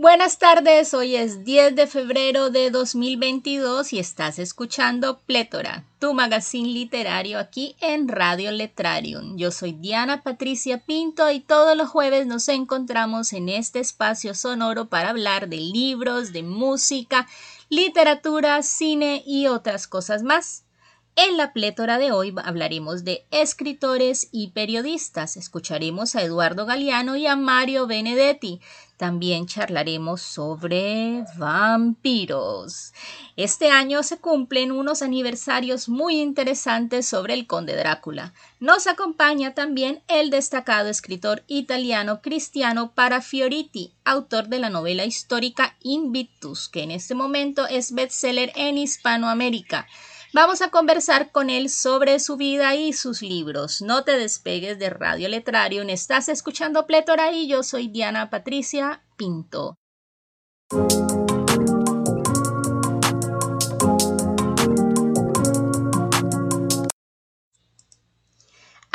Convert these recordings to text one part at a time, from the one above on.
Buenas tardes, hoy es 10 de febrero de 2022 y estás escuchando Plétora, tu magazine literario aquí en Radio Letrarium. Yo soy Diana Patricia Pinto y todos los jueves nos encontramos en este espacio sonoro para hablar de libros, de música, literatura, cine y otras cosas más. En la plétora de hoy hablaremos de escritores y periodistas. Escucharemos a Eduardo Galeano y a Mario Benedetti. También charlaremos sobre vampiros. Este año se cumplen unos aniversarios muy interesantes sobre el conde Drácula. Nos acompaña también el destacado escritor italiano Cristiano Parafioriti, autor de la novela histórica Invictus, que en este momento es bestseller en Hispanoamérica. Vamos a conversar con él sobre su vida y sus libros. No te despegues de Radio Letrario. Estás escuchando Plétora y yo soy Diana Patricia Pinto.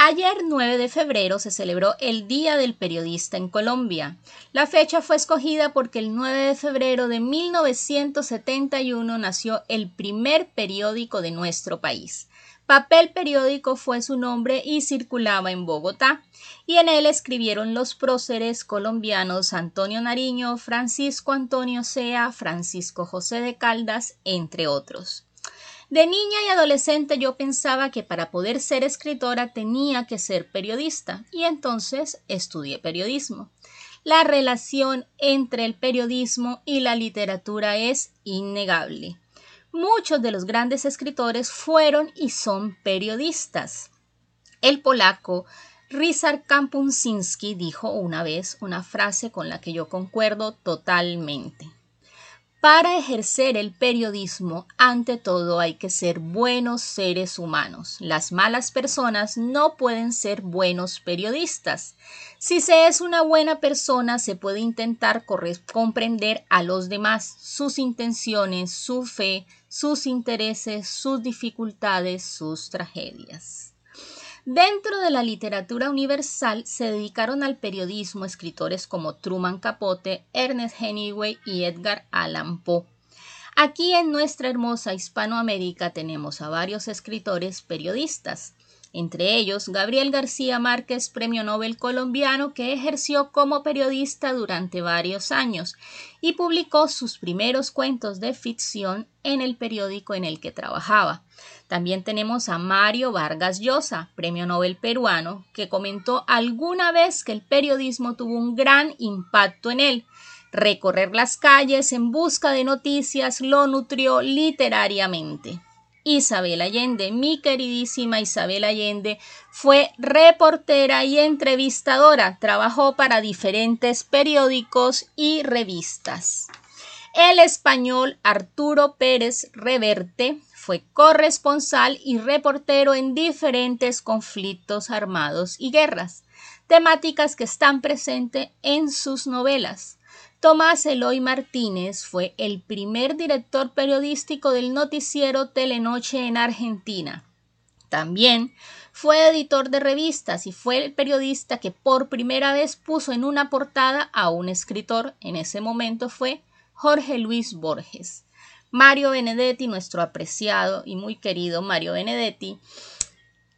Ayer 9 de febrero se celebró el Día del Periodista en Colombia. La fecha fue escogida porque el 9 de febrero de 1971 nació el primer periódico de nuestro país. Papel periódico fue su nombre y circulaba en Bogotá, y en él escribieron los próceres colombianos Antonio Nariño, Francisco Antonio Sea, Francisco José de Caldas, entre otros. De niña y adolescente yo pensaba que para poder ser escritora tenía que ser periodista y entonces estudié periodismo. La relación entre el periodismo y la literatura es innegable. Muchos de los grandes escritores fueron y son periodistas. El polaco Ryszard Kampunsinski dijo una vez una frase con la que yo concuerdo totalmente. Para ejercer el periodismo, ante todo hay que ser buenos seres humanos. Las malas personas no pueden ser buenos periodistas. Si se es una buena persona, se puede intentar comprender a los demás, sus intenciones, su fe, sus intereses, sus dificultades, sus tragedias. Dentro de la literatura universal se dedicaron al periodismo escritores como Truman Capote, Ernest Hemingway y Edgar Allan Poe. Aquí en nuestra hermosa Hispanoamérica tenemos a varios escritores periodistas entre ellos Gabriel García Márquez, premio Nobel colombiano, que ejerció como periodista durante varios años y publicó sus primeros cuentos de ficción en el periódico en el que trabajaba. También tenemos a Mario Vargas Llosa, premio Nobel peruano, que comentó alguna vez que el periodismo tuvo un gran impacto en él. Recorrer las calles en busca de noticias lo nutrió literariamente. Isabel Allende. Mi queridísima Isabel Allende fue reportera y entrevistadora. Trabajó para diferentes periódicos y revistas. El español Arturo Pérez Reverte fue corresponsal y reportero en diferentes conflictos armados y guerras, temáticas que están presentes en sus novelas. Tomás Eloy Martínez fue el primer director periodístico del noticiero Telenoche en Argentina. También fue editor de revistas y fue el periodista que por primera vez puso en una portada a un escritor. En ese momento fue Jorge Luis Borges. Mario Benedetti, nuestro apreciado y muy querido Mario Benedetti,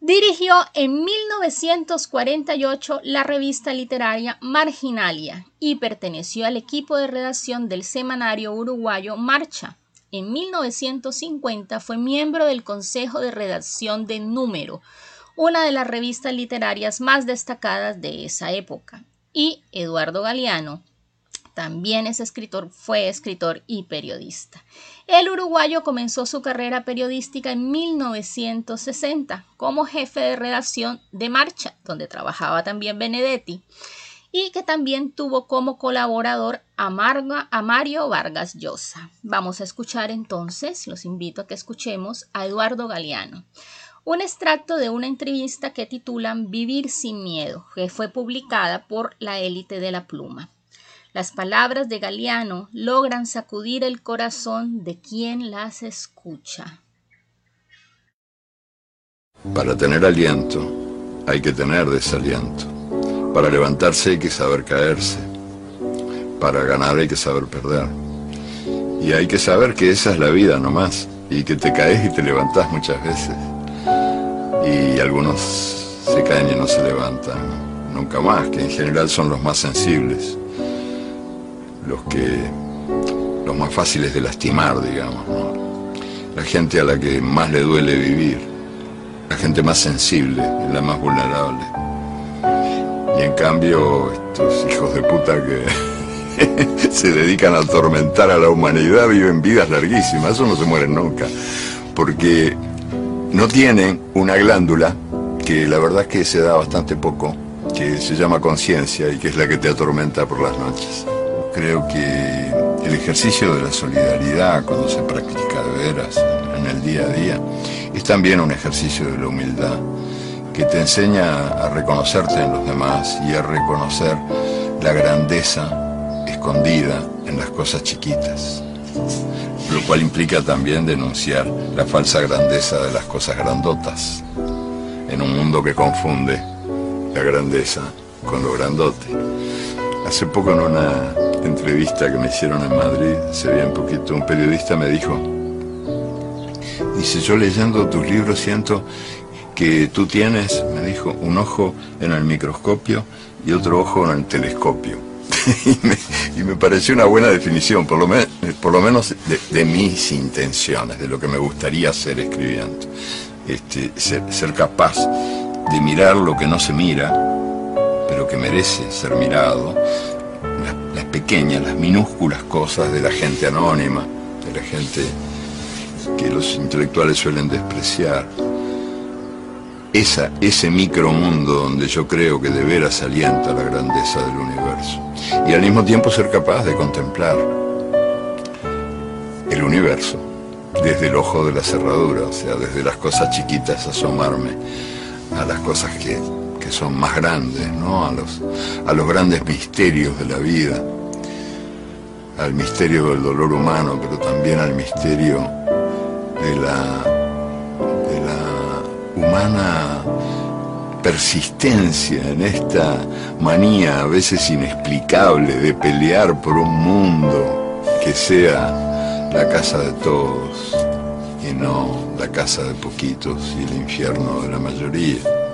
Dirigió en 1948 la revista literaria Marginalia y perteneció al equipo de redacción del semanario uruguayo Marcha. En 1950 fue miembro del Consejo de Redacción de Número, una de las revistas literarias más destacadas de esa época. Y Eduardo Galeano, también es escritor, fue escritor y periodista. El uruguayo comenzó su carrera periodística en 1960 como jefe de redacción de Marcha, donde trabajaba también Benedetti. y que también tuvo como colaborador a, a Mario Vargas Llosa. Vamos a escuchar entonces, los invito a que escuchemos a Eduardo Galeano un extracto de una entrevista que titulan Vivir sin miedo, que fue publicada por la élite de la pluma. Las palabras de Galeano logran sacudir el corazón de quien las escucha. Para tener aliento hay que tener desaliento. Para levantarse hay que saber caerse. Para ganar hay que saber perder. Y hay que saber que esa es la vida nomás. Y que te caes y te levantás muchas veces y algunos se caen y no se levantan nunca más, que en general son los más sensibles, los que los más fáciles de lastimar, digamos, la gente a la que más le duele vivir, la gente más sensible, la más vulnerable. Y en cambio, estos hijos de puta que se dedican a atormentar a la humanidad viven vidas larguísimas, eso no se mueren nunca, porque no tienen una glándula que la verdad es que se da bastante poco, que se llama conciencia y que es la que te atormenta por las noches. Creo que el ejercicio de la solidaridad cuando se practica de veras en el día a día es también un ejercicio de la humildad que te enseña a reconocerte en los demás y a reconocer la grandeza escondida en las cosas chiquitas lo cual implica también denunciar la falsa grandeza de las cosas grandotas, en un mundo que confunde la grandeza con lo grandote. Hace poco en una entrevista que me hicieron en Madrid, se veía un poquito, un periodista me dijo, dice, yo leyendo tus libros siento que tú tienes, me dijo, un ojo en el microscopio y otro ojo en el telescopio. y, me, pareció una buena definición, por lo, por lo menos de, mis intenciones, de lo que me gustaría hacer escribiendo. Este, ser, capaz de mirar lo que no se mira, pero que merece ser mirado, las, pequeñas, las minúsculas cosas de la gente anónima, de la gente que los intelectuales suelen despreciar esa, ese micromundo donde yo creo que de veras alienta la grandeza del universo. Y al mismo tiempo ser capaz de contemplar el universo desde el ojo de la cerradura, o sea, desde las cosas chiquitas asomarme a las cosas que, que son más grandes, ¿no? a, los, a los grandes misterios de la vida, al misterio del dolor humano, pero también al misterio de la humana persistencia en esta manía a veces inexplicable de pelear por un mundo que sea la casa de todos y no la casa de poquitos y el infierno de la mayoría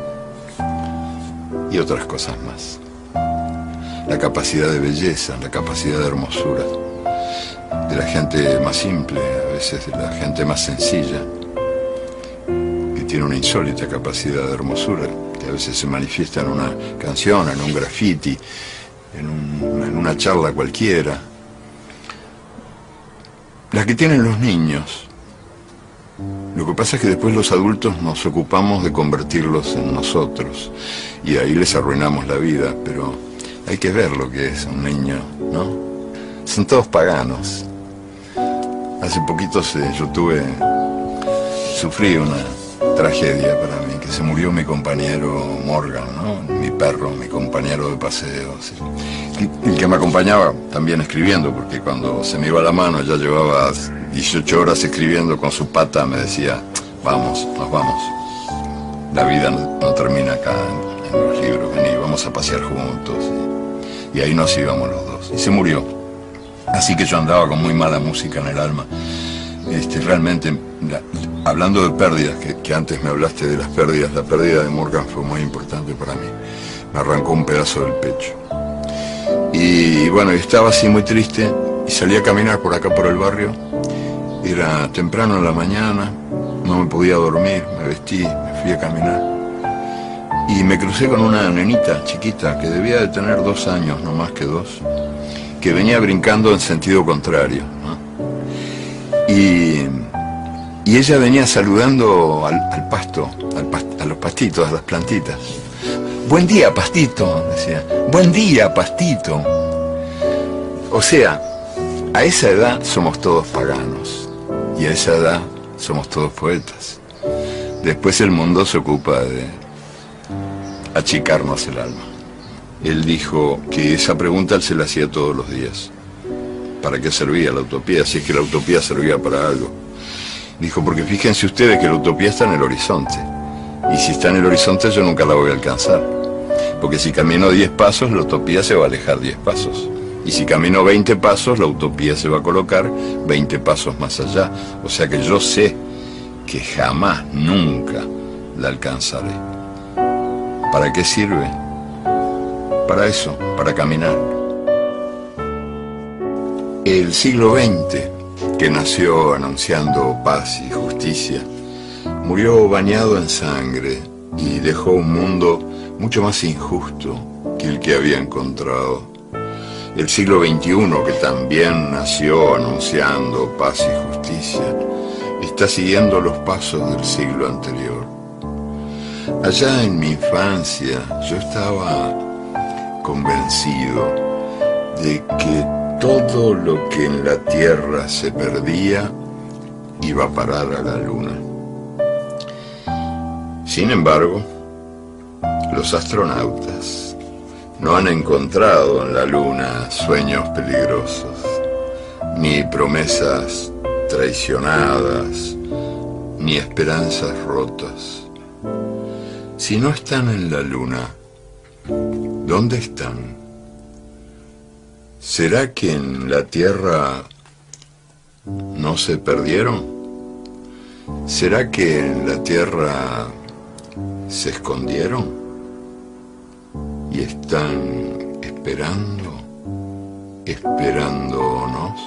y otras cosas más. La capacidad de belleza, la capacidad de hermosura de la gente más simple, a veces de la gente más sencilla tiene una insólita capacidad de hermosura, que a veces se manifiesta en una canción, en un graffiti, en, una charla cualquiera. La que tienen los niños. Lo que pasa es que después los adultos nos ocupamos de convertirlos en nosotros y ahí les arruinamos la vida, pero hay que ver lo que es un niño, ¿no? Son todos paganos. Hace poquito yo tuve, sufrí una, tragedia para mí, que se murió mi compañero Morgan, mi perro, mi compañero de paseos, el, que me acompañaba también escribiendo, porque cuando se me iba la mano ya llevaba 18 horas escribiendo con su pata, me decía, vamos, nos vamos. La vida no, termina acá los vamos a pasear juntos. Y, y ahí nos íbamos los dos. Y se murió. Así que yo andaba con muy mala música en el alma. Este, realmente hablando de pérdidas, que, antes me hablaste de las pérdidas, la pérdida de Morgan fue muy importante para mí. Me arrancó un pedazo del pecho. Y bueno, estaba así muy triste y salí a caminar por acá por el barrio. Era temprano en la mañana, no me podía dormir, me vestí, me fui a caminar. Y me crucé con una nenita chiquita que debía de tener dos años, no más que dos, que venía brincando en sentido contrario. Y y ella venía saludando al, pasto, a los pastitos, a las plantitas. buen día, pastito, decía, buen día, pastito. O sea, a esa edad somos todos paganos y a esa edad somos todos poetas. Después el mundo se ocupa de achicarnos el alma. Él dijo que esa pregunta él se la hacía todos los días. ¿Para qué servía la utopía? Si es que la utopía servía para algo. Dijo, porque fíjense ustedes que la utopía está en el horizonte. Y si está en el horizonte yo nunca la voy a alcanzar. Porque si camino 10 pasos, la utopía se va a alejar 10 pasos. Y si camino 20 pasos, la utopía se va a colocar 20 pasos más allá. O sea que yo sé que jamás, nunca la alcanzaré. ¿Para qué sirve? Para eso, para caminar. El siglo XX, que nació anunciando paz y justicia, murió bañado en sangre y dejó un mundo mucho más injusto que el que había encontrado. El siglo XXI, que también nació anunciando paz y justicia, está siguiendo los pasos del siglo anterior. Allá en mi infancia yo estaba convencido de que todo lo que en la Tierra se perdía iba a parar a la Luna. Sin embargo, los astronautas no han encontrado en la Luna sueños peligrosos, ni promesas traicionadas, ni esperanzas rotas. Si no están en la Luna, ¿dónde están? ¿Será que en la Tierra no se perdieron? ¿Será que en la Tierra se escondieron y están esperando, esperándonos.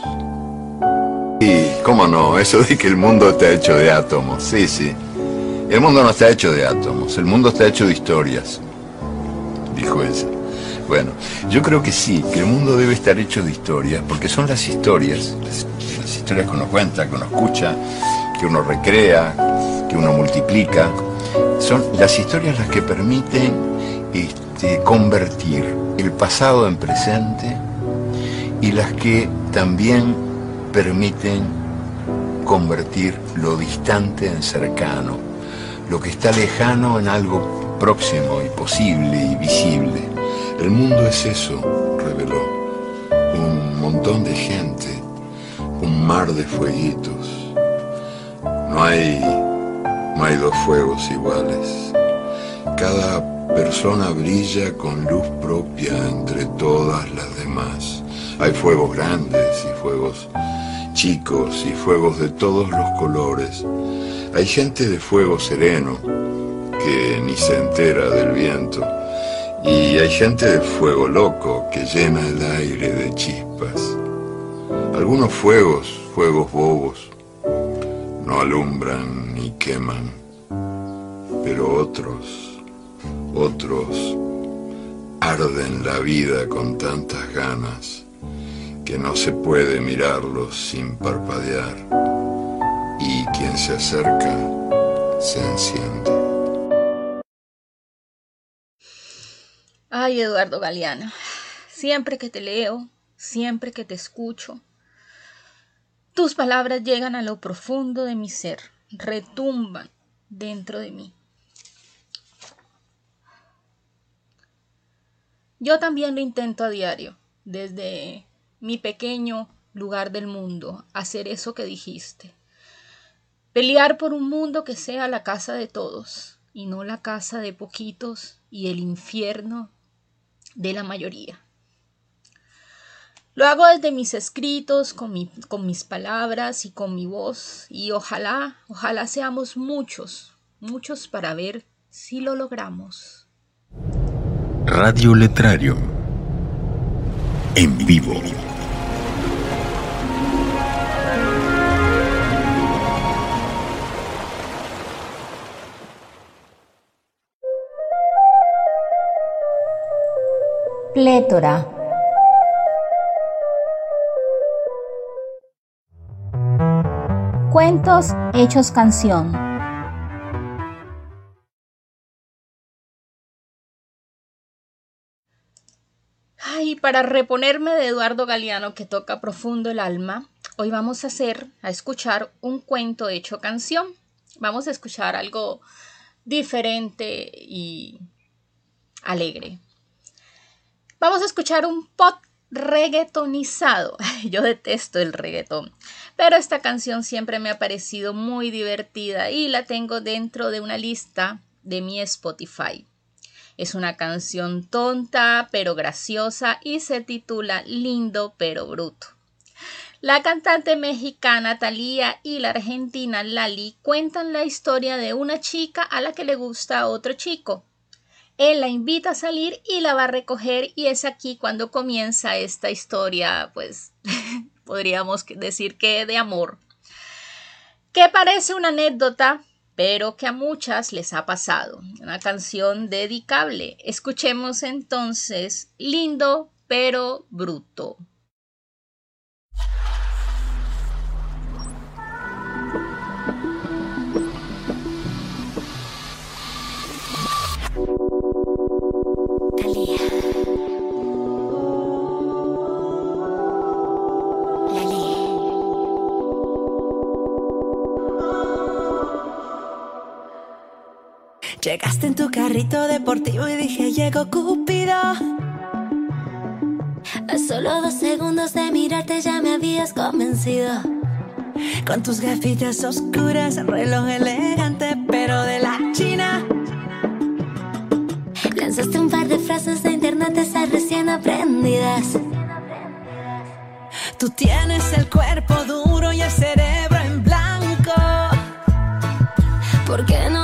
Y, ¿cómo no? Eso de que el mundo está hecho de átomos. Sí, sí. El mundo no está hecho de átomos, el mundo está hecho de historias, dijo ella. Bueno, yo creo que sí, que el mundo debe estar hecho de historias, porque son las historias, las, historias que uno cuenta, que uno escucha, que uno recrea, que uno multiplica, son las historias las que permiten este, convertir el pasado en presente y las que también permiten convertir lo distante en cercano, lo que está lejano en algo próximo y posible y visible. El mundo es eso, reveló, un montón de gente, un mar de fueguitos. No hay no hay dos fuegos iguales. Cada persona brilla con luz propia entre todas las demás. Hay fuegos grandes y fuegos chicos y fuegos de todos los colores. Hay gente de fuego sereno que ni se entera del viento. Y hay gente de fuego loco que llena el aire de chispas. Algunos fuegos, fuegos bobos, no alumbran ni queman, pero otros, otros arden la vida con tantas ganas que no se puede mirarlos sin parpadear quien se acerca se enciende. Ay, Eduardo Galeano, siempre que te leo, siempre que te escucho, tus palabras llegan a lo profundo de mi ser, retumban dentro de mí. Yo también lo intento a diario, desde mi pequeño lugar del mundo, hacer eso que dijiste. Pelear por un mundo que sea la casa de todos y no la casa de poquitos y el infierno de la mayoría. Lo hago desde mis escritos, con, mi, con mis palabras y con mi voz, y ojalá, ojalá seamos muchos, muchos para ver si lo logramos. Radio Letrario. En vivo. Plétora. Cuentos hechos canción. Ay, para reponerme de Eduardo Galeano que toca profundo el alma, hoy vamos a hacer, a escuchar un cuento hecho canción. Vamos a escuchar algo diferente y alegre. Vamos a escuchar un pop reggaetonizado. Yo detesto el reggaetón, pero esta canción siempre me ha parecido muy divertida y la tengo dentro de una lista de mi Spotify. Es una canción tonta pero graciosa y se titula Lindo pero bruto. La cantante mexicana Thalía y la argentina Lali cuentan la historia de una chica a la que le gusta otro chico. Él la invita a salir y la va a recoger y es aquí cuando comienza esta historia, pues podríamos decir que de amor. Que parece una anécdota, pero que a muchas les ha pasado. Una canción dedicable. Escuchemos entonces Lindo pero Bruto. Llegaste en tu carrito deportivo y dije, llego Cupido. A solo dos segundos de mirarte ya me habías convencido. Con tus gafitas oscuras, reloj elegante, pero de la China. Lanzaste un par de frases de internet, esas recién aprendidas. Tú tienes el cuerpo duro y el cerebro en blanco. ¿Por qué no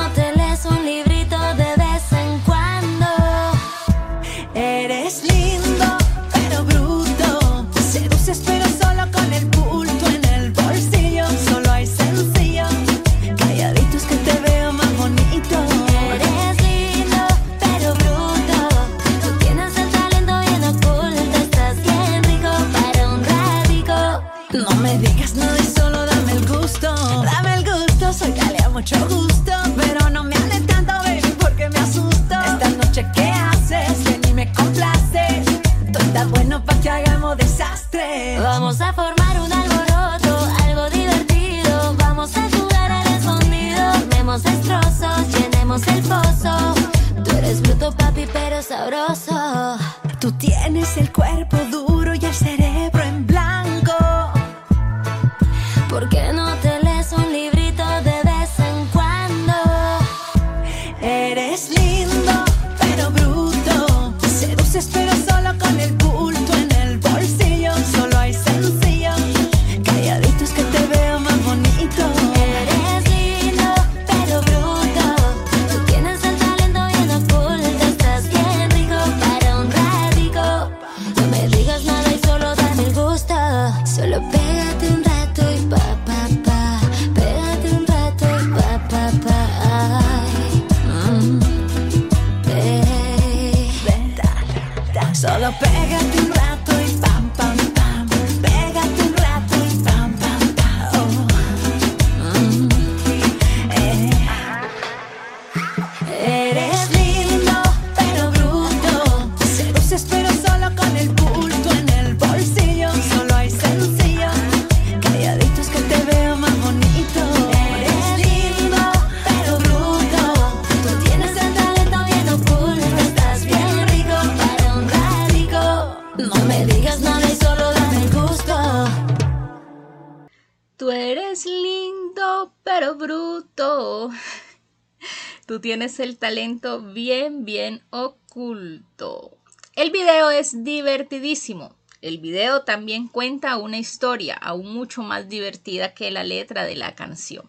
tienes el talento bien, bien oculto. El video es divertidísimo. El video también cuenta una historia aún mucho más divertida que la letra de la canción.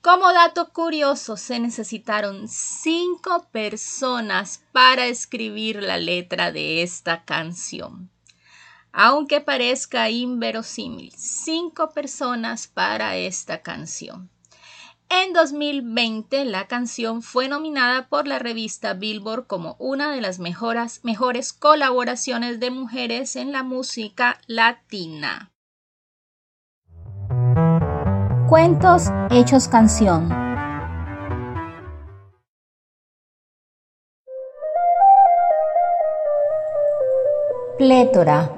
Como dato curioso, se necesitaron cinco personas para escribir la letra de esta canción. Aunque parezca inverosímil, cinco personas para esta canción. En 2020, la canción fue nominada por la revista Billboard como una de las mejores, mejores colaboraciones de mujeres en la música latina. Cuentos hechos canción. Plétora.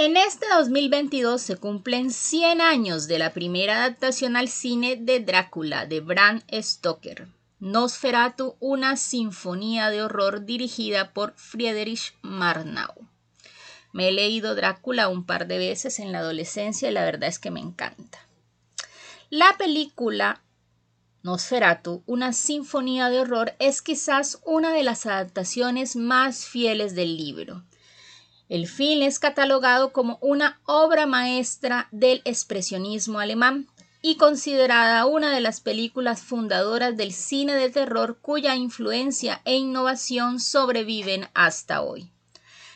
En este 2022 se cumplen 100 años de la primera adaptación al cine de Drácula de Bram Stoker. Nosferatu, una sinfonía de horror dirigida por Friedrich Marnau. Me he leído Drácula un par de veces en la adolescencia y la verdad es que me encanta. La película Nosferatu, una sinfonía de horror, es quizás una de las adaptaciones más fieles del libro. El film es catalogado como una obra maestra del expresionismo alemán y considerada una de las películas fundadoras del cine de terror cuya influencia e innovación sobreviven hasta hoy.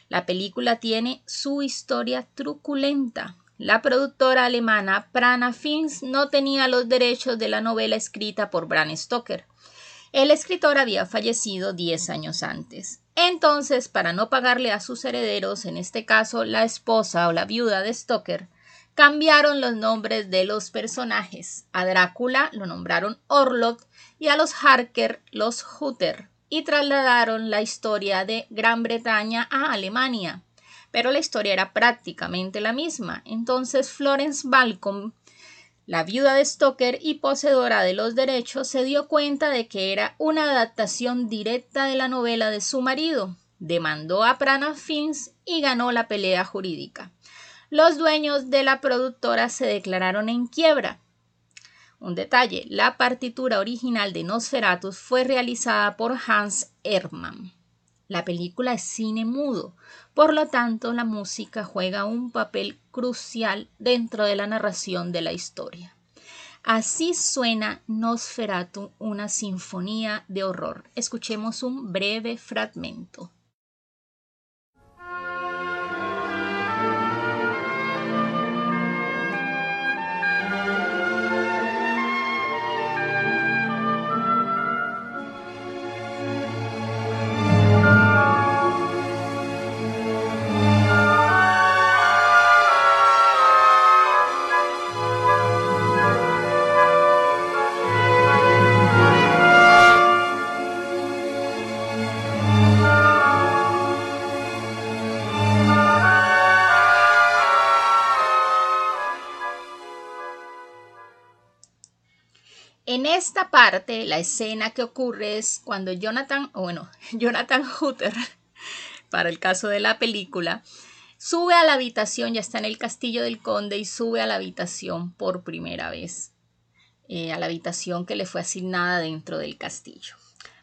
La película tiene su historia truculenta. La productora alemana Prana Films no tenía los derechos de la novela escrita por Bram Stoker. El escritor había fallecido 10 años antes. Entonces, para no pagarle a sus herederos, en este caso la esposa o la viuda de Stoker, cambiaron los nombres de los personajes. A Drácula lo nombraron Orlok y a los Harker los Hutter y trasladaron la historia de Gran Bretaña a Alemania. Pero la historia era prácticamente la misma. Entonces Florence Balcom la viuda de Stoker y poseedora de los derechos se dio cuenta de que era una adaptación directa de la novela de su marido, demandó a Prana Films y ganó la pelea jurídica. Los dueños de la productora se declararon en quiebra. Un detalle, la partitura original de Nosferatus fue realizada por Hans Hermann. La película es cine mudo, por lo tanto la música juega un papel crucial dentro de la narración de la historia. Así suena Nosferatu, una sinfonía de horror. Escuchemos un breve fragmento. Esta parte, la escena que ocurre es cuando Jonathan, o bueno, Jonathan Hutter, para el caso de la película, sube a la habitación, ya está en el castillo del conde y sube a la habitación por primera vez, eh, a la habitación que le fue asignada dentro del castillo.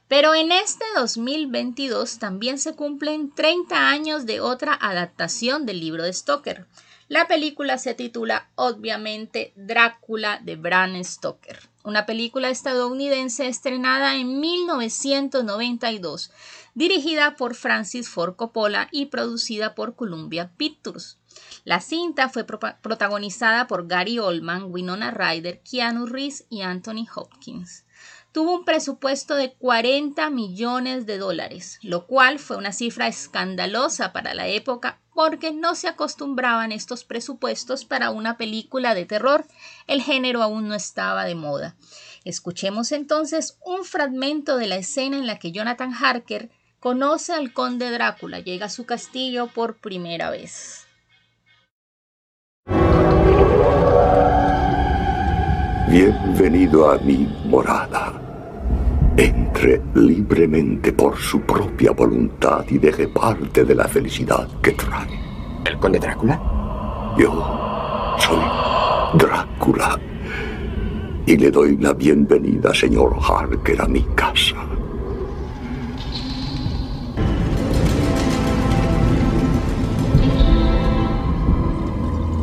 Pero en este 2022 también se cumplen 30 años de otra adaptación del libro de Stoker. La película se titula obviamente Drácula de Bram Stoker, una película estadounidense estrenada en 1992, dirigida por Francis Ford Coppola y producida por Columbia Pictures. La cinta fue protagonizada por Gary Oldman, Winona Ryder, Keanu Reeves y Anthony Hopkins tuvo un presupuesto de 40 millones de dólares, lo cual fue una cifra escandalosa para la época porque no se acostumbraban estos presupuestos para una película de terror. El género aún no estaba de moda. Escuchemos entonces un fragmento de la escena en la que Jonathan Harker conoce al conde Drácula, llega a su castillo por primera vez. Bienvenido a mi morada. Entre libremente por su propia voluntad y deje parte de la felicidad que trae. ¿El conde Drácula? Yo soy Drácula. Y le doy la bienvenida, señor Harker, a mi casa.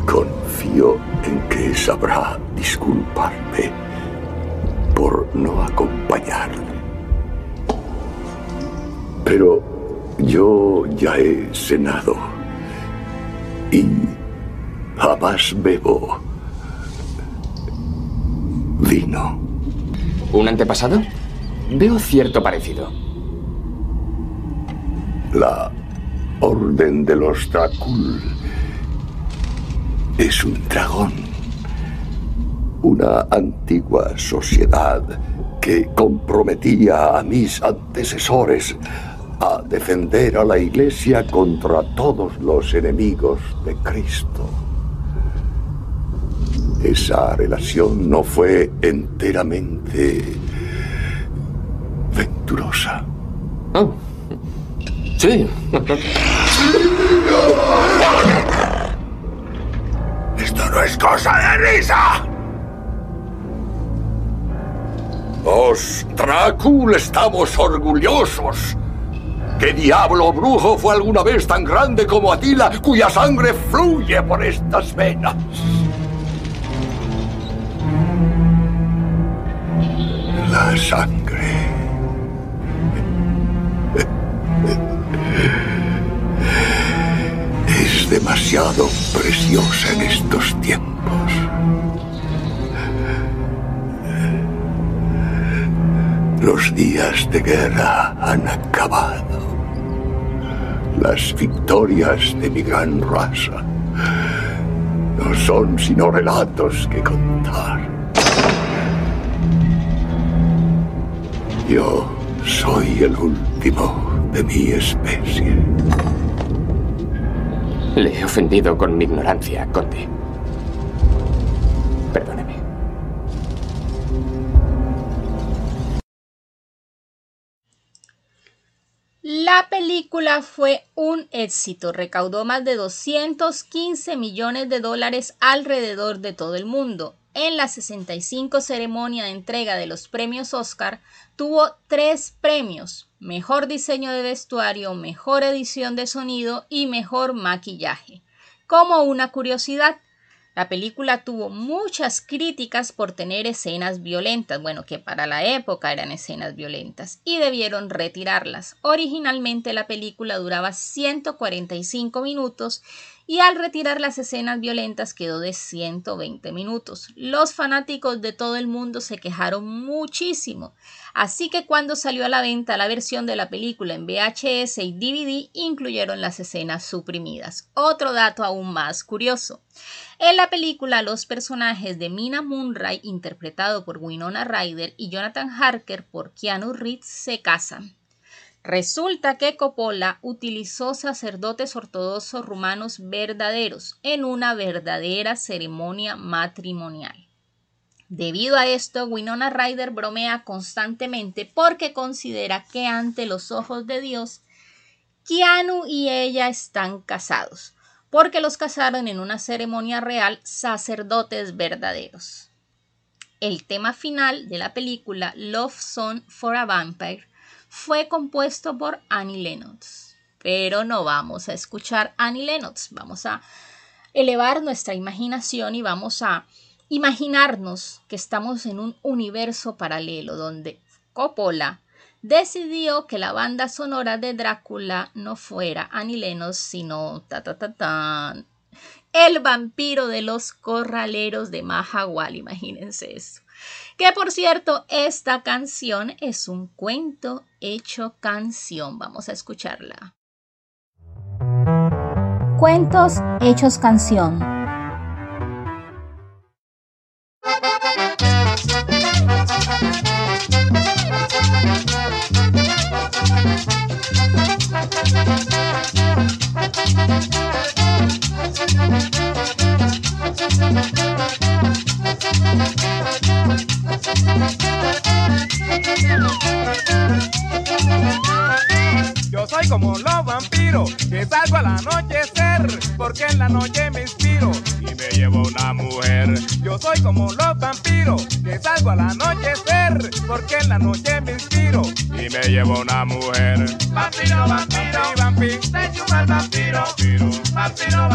Confío en que sabrá disculparme por no acompañarle. Pero yo ya he cenado Y jamás bebo vino. ¿Un antepasado? Veo cierto parecido. La Orden de los Dracul es un dragón. Una antigua sociedad que comprometía a mis antecesores a defender a la Iglesia contra todos los enemigos de Cristo. Esa relación no fue enteramente venturosa. Oh. Sí. Esto no es cosa de risa. Los Drácul estamos orgullosos. ¿Qué diablo brujo fue alguna vez tan grande como Atila, cuya sangre fluye por estas venas? La sangre. Es demasiado preciosa en estos tiempos. Los días de guerra han acabado. Las victorias de mi gran raza no son sino relatos que contar. Yo soy el último de mi especie. Le he ofendido con mi ignorancia, Conde. Película fue un éxito, recaudó más de 215 millones de dólares alrededor de todo el mundo. En la 65 ceremonia de entrega de los premios Oscar, tuvo tres premios, mejor diseño de vestuario, mejor edición de sonido y mejor maquillaje. Como una curiosidad, la película tuvo muchas críticas por tener escenas violentas, bueno, que para la época eran escenas violentas, y debieron retirarlas. Originalmente la película duraba 145 minutos y al retirar las escenas violentas quedó de 120 minutos. Los fanáticos de todo el mundo se quejaron muchísimo, así que cuando salió a la venta la versión de la película en VHS y DVD incluyeron las escenas suprimidas. Otro dato aún más curioso. En la película los personajes de Mina Moonray interpretado por Winona Ryder y Jonathan Harker por Keanu Reeves se casan. Resulta que Coppola utilizó sacerdotes ortodoxos rumanos verdaderos en una verdadera ceremonia matrimonial. Debido a esto, Winona Ryder bromea constantemente porque considera que ante los ojos de Dios, Keanu y ella están casados, porque los casaron en una ceremonia real sacerdotes verdaderos. El tema final de la película Love Song for a Vampire fue compuesto por Annie Lennox. Pero no vamos a escuchar Annie Lennox, vamos a elevar nuestra imaginación y vamos a imaginarnos que estamos en un universo paralelo donde Coppola decidió que la banda sonora de Drácula no fuera Annie Lennox, sino ta ta ta ta el vampiro de los corraleros de Mahahual, imagínense eso. Que por cierto, esta canción es un cuento hecho canción. Vamos a escucharla. Cuentos hechos canción. Salgo al anochecer, porque en la noche me inspiro y me llevo una mujer. Yo soy como los vampiros que salgo al anochecer, porque en la noche me inspiro y me llevo una mujer. Vampiro, vampiro, vampiro, el vampiro, vampiro, vampiro,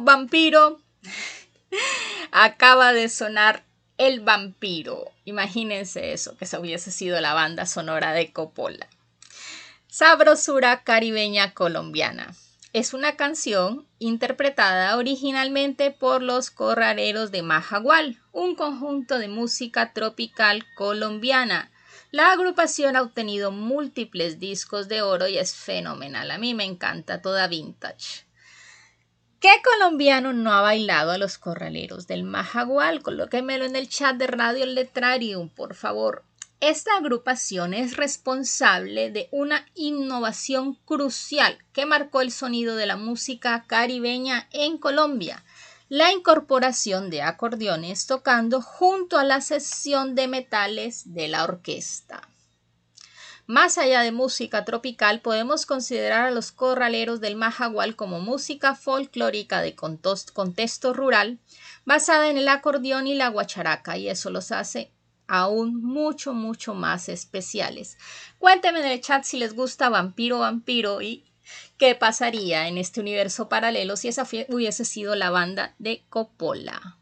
Vampiro. Acaba de sonar El vampiro. Imagínense eso, que esa hubiese sido la banda sonora de Coppola. Sabrosura caribeña colombiana. Es una canción interpretada originalmente por los Corraleros de Majagual, un conjunto de música tropical colombiana. La agrupación ha obtenido múltiples discos de oro y es fenomenal. A mí me encanta toda vintage. ¿Qué colombiano no ha bailado a los corraleros del Majagual? Colóquemelo en el chat de Radio Letrarium, por favor. Esta agrupación es responsable de una innovación crucial que marcó el sonido de la música caribeña en Colombia, la incorporación de acordeones tocando junto a la sesión de metales de la orquesta. Más allá de música tropical, podemos considerar a los corraleros del Majagual como música folclórica de contexto rural, basada en el acordeón y la guacharaca, y eso los hace aún mucho, mucho más especiales. Cuéntenme en el chat si les gusta Vampiro Vampiro y qué pasaría en este universo paralelo si esa hubiese sido la banda de Coppola.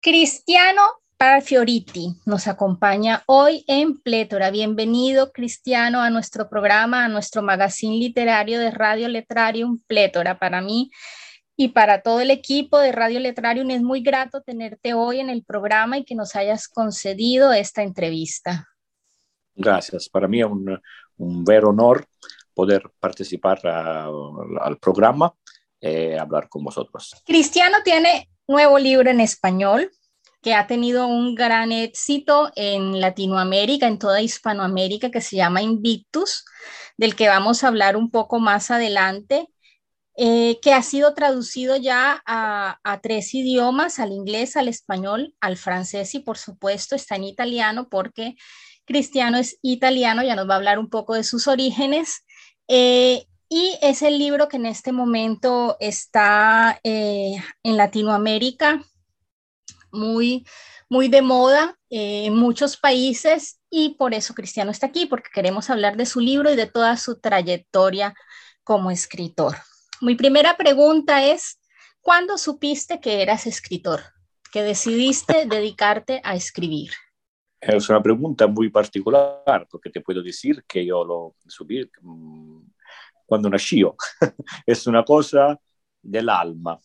Cristiano Parafioriti nos acompaña hoy en Plétora. Bienvenido, Cristiano, a nuestro programa, a nuestro magazine literario de Radio Letrarium Plétora. Para mí y para todo el equipo de Radio Letrarium es muy grato tenerte hoy en el programa y que nos hayas concedido esta entrevista. Gracias. Para mí es un, un ver honor poder participar a- al programa y hablar con vosotros. Cristiano tiene nuevo libro en español que ha tenido un gran éxito en Latinoamérica, en toda Hispanoamérica, que se llama Invictus, del que vamos a hablar un poco más adelante, eh, que ha sido traducido ya a, tres idiomas, al inglés, al español, al francés y por supuesto está en italiano porque Cristiano es italiano, ya nos va a hablar un poco de sus orígenes. Eh, y es el libro que en este momento está eh, en Latinoamérica muy, muy de moda eh, en muchos países y por eso Cristiano está aquí, porque queremos hablar de su libro y de toda su trayectoria como escritor. Mi primera pregunta es, ¿cuándo supiste que eras escritor? Que decidiste dedicarte a escribir. Es una pregunta muy particular porque te puedo decir que yo lo subí mm, cuando nací. es una cosa del alma,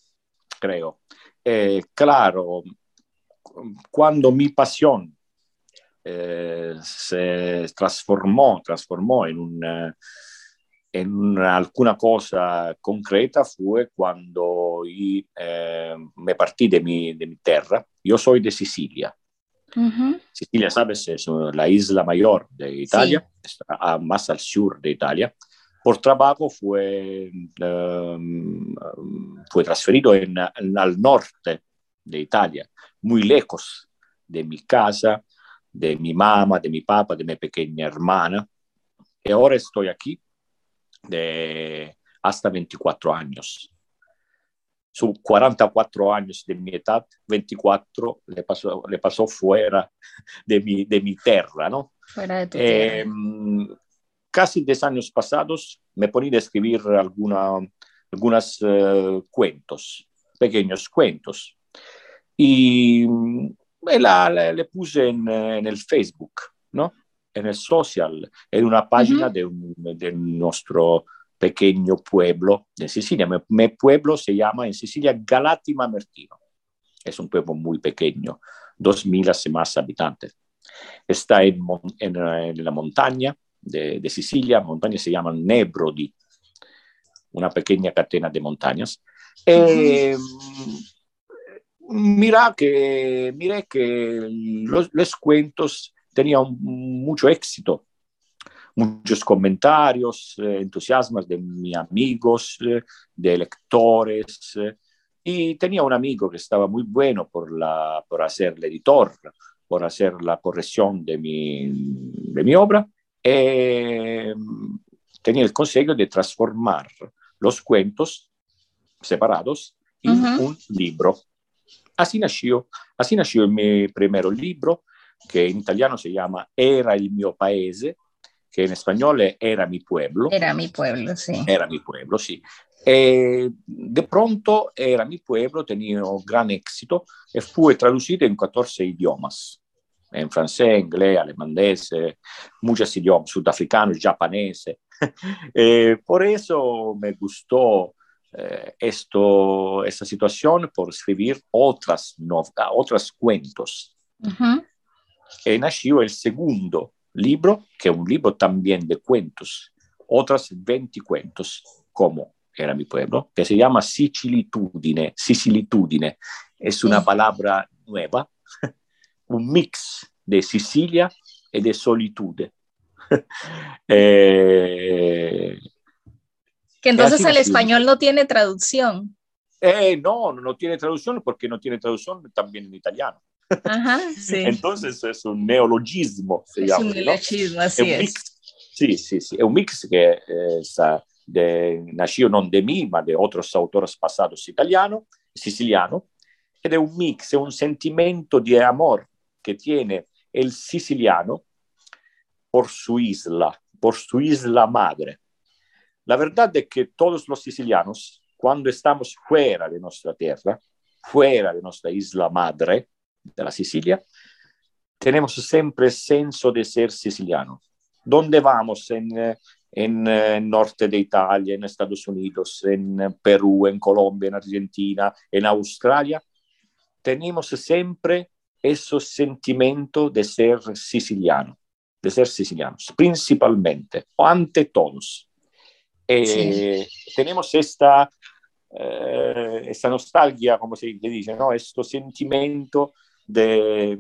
creo. Eh, claro, cuando mi pasión eh, se transformó, transformó en, una, en una, alguna cosa concreta fue cuando y, eh, me partí de mi, de mi tierra, Yo soy de Sicilia. Sicilia, sabes, es la isla mayor de Italia, está más al sur de Italia. Por trabajo fue, um, fue transferido en, al norte de Italia, muy lejos de mi casa, de mi mamá, de mi papá, de mi pequeña hermana. Y ahora estoy aquí de hasta 24 años. Sus 44 años de mi edad, 24 le pasó, le pasó fuera de mi, de mi tierra, ¿no? Fuera de tu Eh, tierra. casi 10 años pasados me ponía a escribir alguna, algunos cuentos, pequeños cuentos. Y mm, me la, la- le puse en, eh, en el Facebook, ¿no? En el social, en una página de, un- de nuestro pequeño pueblo de Sicilia. Mi, mi pueblo se llama en Sicilia Galati Mamertino. Es un pueblo muy pequeño, 2.000 hace más habitantes. Está en, en, eh, en la montaña de, de Sicilia, montaña se llama Nebrodi, una pequeña catena de montañas. Eh, mira que, miré que los, los cuentos tenían mucho éxito, muchos comentarios, eh, entusiasmos de mis amigos, eh, de lectores, eh, y tenía un amigo que estaba muy bueno por, la, por hacer el editor, por hacer la corrección de mi, de mi obra, eh, tenía el consejo de transformar los cuentos separados en un libro. Así nació, así nació mi primer libro, que en italiano se llama Era il mio paese, que en español es Era mi pueblo. Era mi pueblo, sí. Era mi pueblo, sí. E de pronto Era mi pueblo, tenía gran éxito y fue traducido en 14 idiomas. En francés, inglés, alemandés, muchos idiomas, sudafricano, japonés. Eh, por eso me gustó eh, esto, esta situación por escribir otras, no- otros cuentos. Ujú. E nació el segundo libro, que es un libro también de cuentos, otras 20 cuentos, como era mi pueblo, que se llama Sicilitudine. Sicilitudine es una palabra nueva, un mix de Sicilia y de solitude. Eh, Que entonces nació. español no tiene traducción. eh, no, no tiene traducción porque no tiene traducción también en italiano. Ajá, sí. Entonces es un neologismo, se es llama. un ¿no? neologismo, È así un es. mix, sì, sì, sì, è un mix che eh, de, nació non de mí, ma de otros autores pasados italiano, siciliano, ed è un mix, è un sentimento di amor que tiene el siciliano por su isla, por su isla madre. La verdad es que todos los sicilianos, cuando estamos fuera de nuestra tierra, fuera de nuestra isla madre, de la Sicilia, tenemos siempre el senso de ser siciliano. ¿Dónde vamos? En, eh, en eh, norte de Italia, en Estados Unidos, en eh, Perú, en Colombia, en Argentina, en Australia, tenemos siempre ese sentimiento de ser siciliano, de ser sicilianos, principalmente, ante todos. Eh, Tenemos esta, eh, esta nostalgia, como se le dice, ¿no? Este sentimiento de,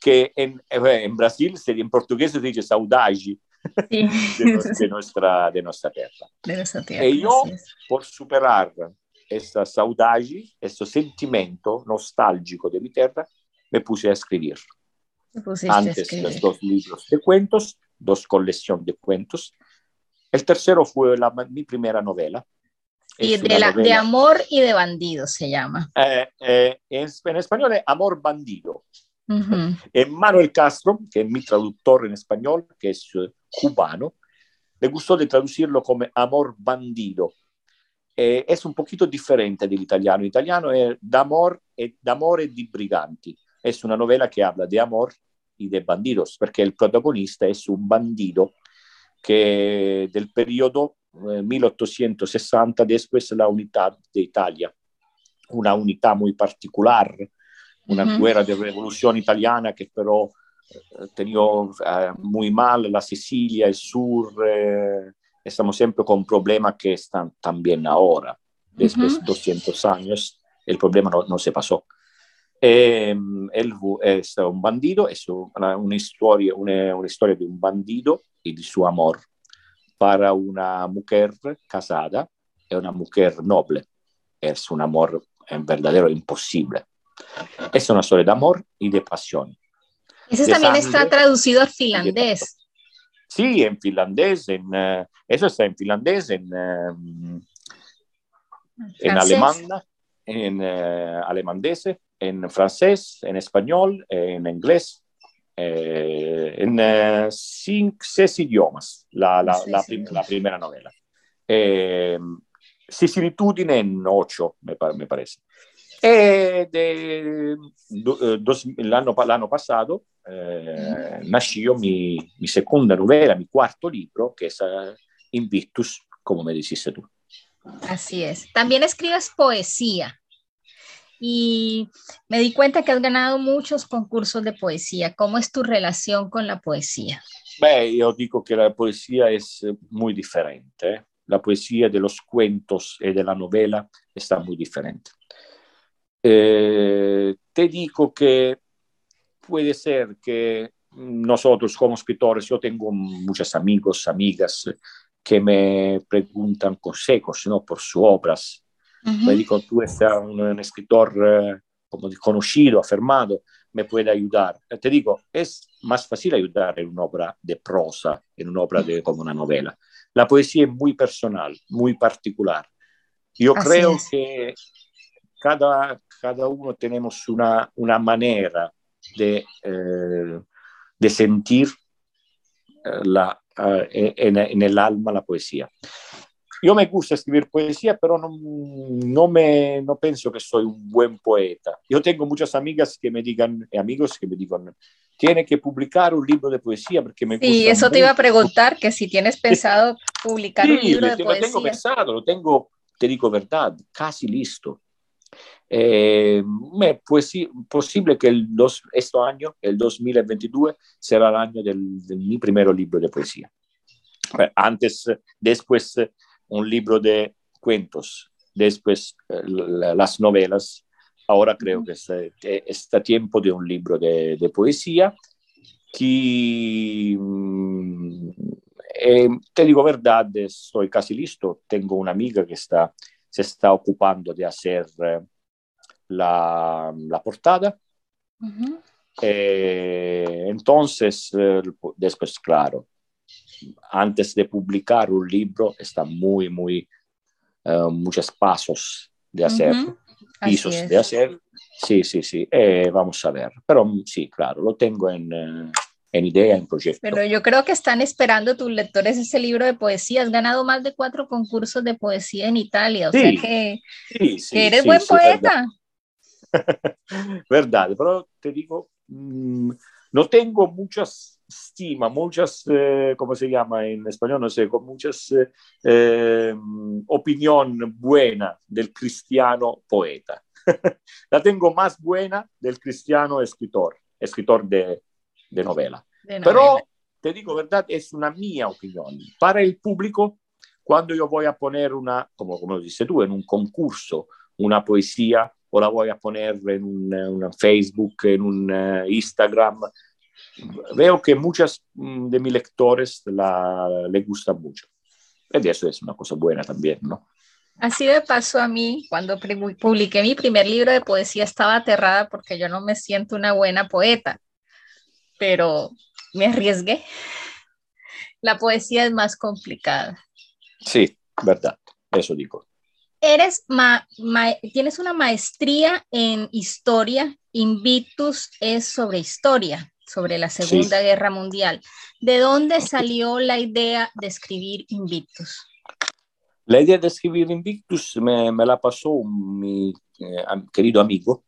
que en, eh, en Brasil, se- en portugués se dice saudade Sí. de, nues- de nuestra, de nuestra tierra. De nuestra tierra, E io, así es. por superar esta saudade, este sentimiento nostálgico de mi tierra, me puse a escribir. Te pusiste a Antes escribir. los dos libros de cuentos, dos colecciones de cuentos. El tercero fue la- mi primera novela. Y de, de amor y de bandido se llama. eh, eh, en, en español es Amor Bandido. En Manuel Castro, que es mi traductor en español, que es eh, cubano, le gustó de traducirlo como Amor Bandido. Eh, es un poquito diferente del italiano. El italiano es D'amor e, d'amore di briganti. Es una novela que habla de amor y de bandidos, porque el protagonista es un bandido que del periodo eh, 1860, después la unidad de Italia, una unidad muy particular, una Ujú. guerra de revolución italiana que pero eh, tenía eh, muy mal la Sicilia, el sur, eh, estamos siempre con problemas que están también ahora. Después de Ujú. 200 años, el problema no, no se pasó. Eh, él es un bandido, es una, una historia, una, una, historia de un bandido y de su amor para una mujer casada y una mujer noble. Es un amor en verdadero imposible. Es una historia de amor y de pasión. Ese de también sangre está traducido al finlandés. Sí, en finlandés, en, eh, eso está en finlandés, en, eh, en alemán, en eh, alemandés, en francés, en español, en inglés, eh, en eh, cinco, seis idiomas, la, la, la prim- la primera novela. Eh, Similitudine en ocho, me, pa- me parece. E eh, l'anno, pa- l'anno passato eh, io mi, mi seconda novela, mi quarto libro, è eh, Invictus, come me dijiste tú. Así es. También escribes poesía. Y me di cuenta que has ganado muchos concursos de poesía. ¿Cómo es tu relación con la poesía? Beh, io dico che la poesia è molto differente. eh. La poesia de los cuentos e della novela está muy diferente. Eh, te dico que puede ser que nosotros como escritores, yo tengo muchos amigos, amigas que me preguntan consejos ¿no? por sus obras. Me digo, tú eres un, un escritor eh, como conocido, afirmado, me puede ayudar. Eh, Te digo, es más fácil ayudar en una obra de prosa, en una obra de, como una novela. La poesía es muy personal, muy particular. Yo Así creo es. que cada, cada uno tenemos una, una manera de, eh, de sentir eh, la, eh, en, en el alma la poesía. Yo me gusta escribir poesía, pero no, no, me, no pienso que soy un buen poeta. Yo tengo muchas amigas que me digan, amigos que me digan, tiene que publicar un libro de poesía porque me gusta. Y eso te iba a mucho". preguntar, que si tienes pensado publicar un Sí, libro lo, de lo tengo poesía. pensado, lo tengo, te digo verdad, casi listo. Eh, me, pues sí, posible que el dos, este año, el 2022, será el año del, de mi primer libro de poesía. Eh, Antes, después un libro de cuentos, después eh, la- las novelas. Ahora creo que es, eh, está tiempo de un libro de, de poesía que mm, eh, te digo verdad, estoy casi listo. Tengo una amiga que está, se está ocupando de hacer la, la portada. Eh, entonces, después, claro, antes de publicar un libro, está muy, muy, eh, muchos pasos de hacer, Ujú. Así pisos de hacer. Sí, sí, sí, eh, vamos a ver. Pero mm, sí, claro, lo tengo en, eh, en idea, en proyecto. Pero yo creo que están esperando tus lectores ese libro de poesía. Has ganado más de cuatro concursos de poesía en Italia. O Sí, sea que, Sí, sí, que eres buen poeta. verdad, pero te digo, mm, no tengo muchas estima, muchas, eh, ¿cómo se llama en español? No sé, con muchas eh, eh, opinión buena del cristiano poeta. La tengo más buena del cristiano escritor, escritor de, de novela. De Pero te digo verdad, es una mía opinión. Para el público, cuando yo voy a poner una, como, como dices tú, en un concurso, una poesía, o la voy a poner en un, eh, un Facebook, en un eh, Instagram, veo que muchas mm, de mis lectores la, le gusta mucho. Y eso es una cosa buena también, ¿no? Así me pasó a mí cuando pu- publiqué mi primer libro de poesía. Estaba aterrada porque yo no me siento una buena poeta, pero me arriesgué. La poesía es más complicada. Sí, verdad, eso digo. Eres ma- ma- tienes una maestría en historia. Invictus es sobre historia, sobre la Segunda Guerra Mundial. ¿De dónde salió la idea de escribir Invictus? La idea de escribir Invictus me, me la pasó mi eh, querido amigo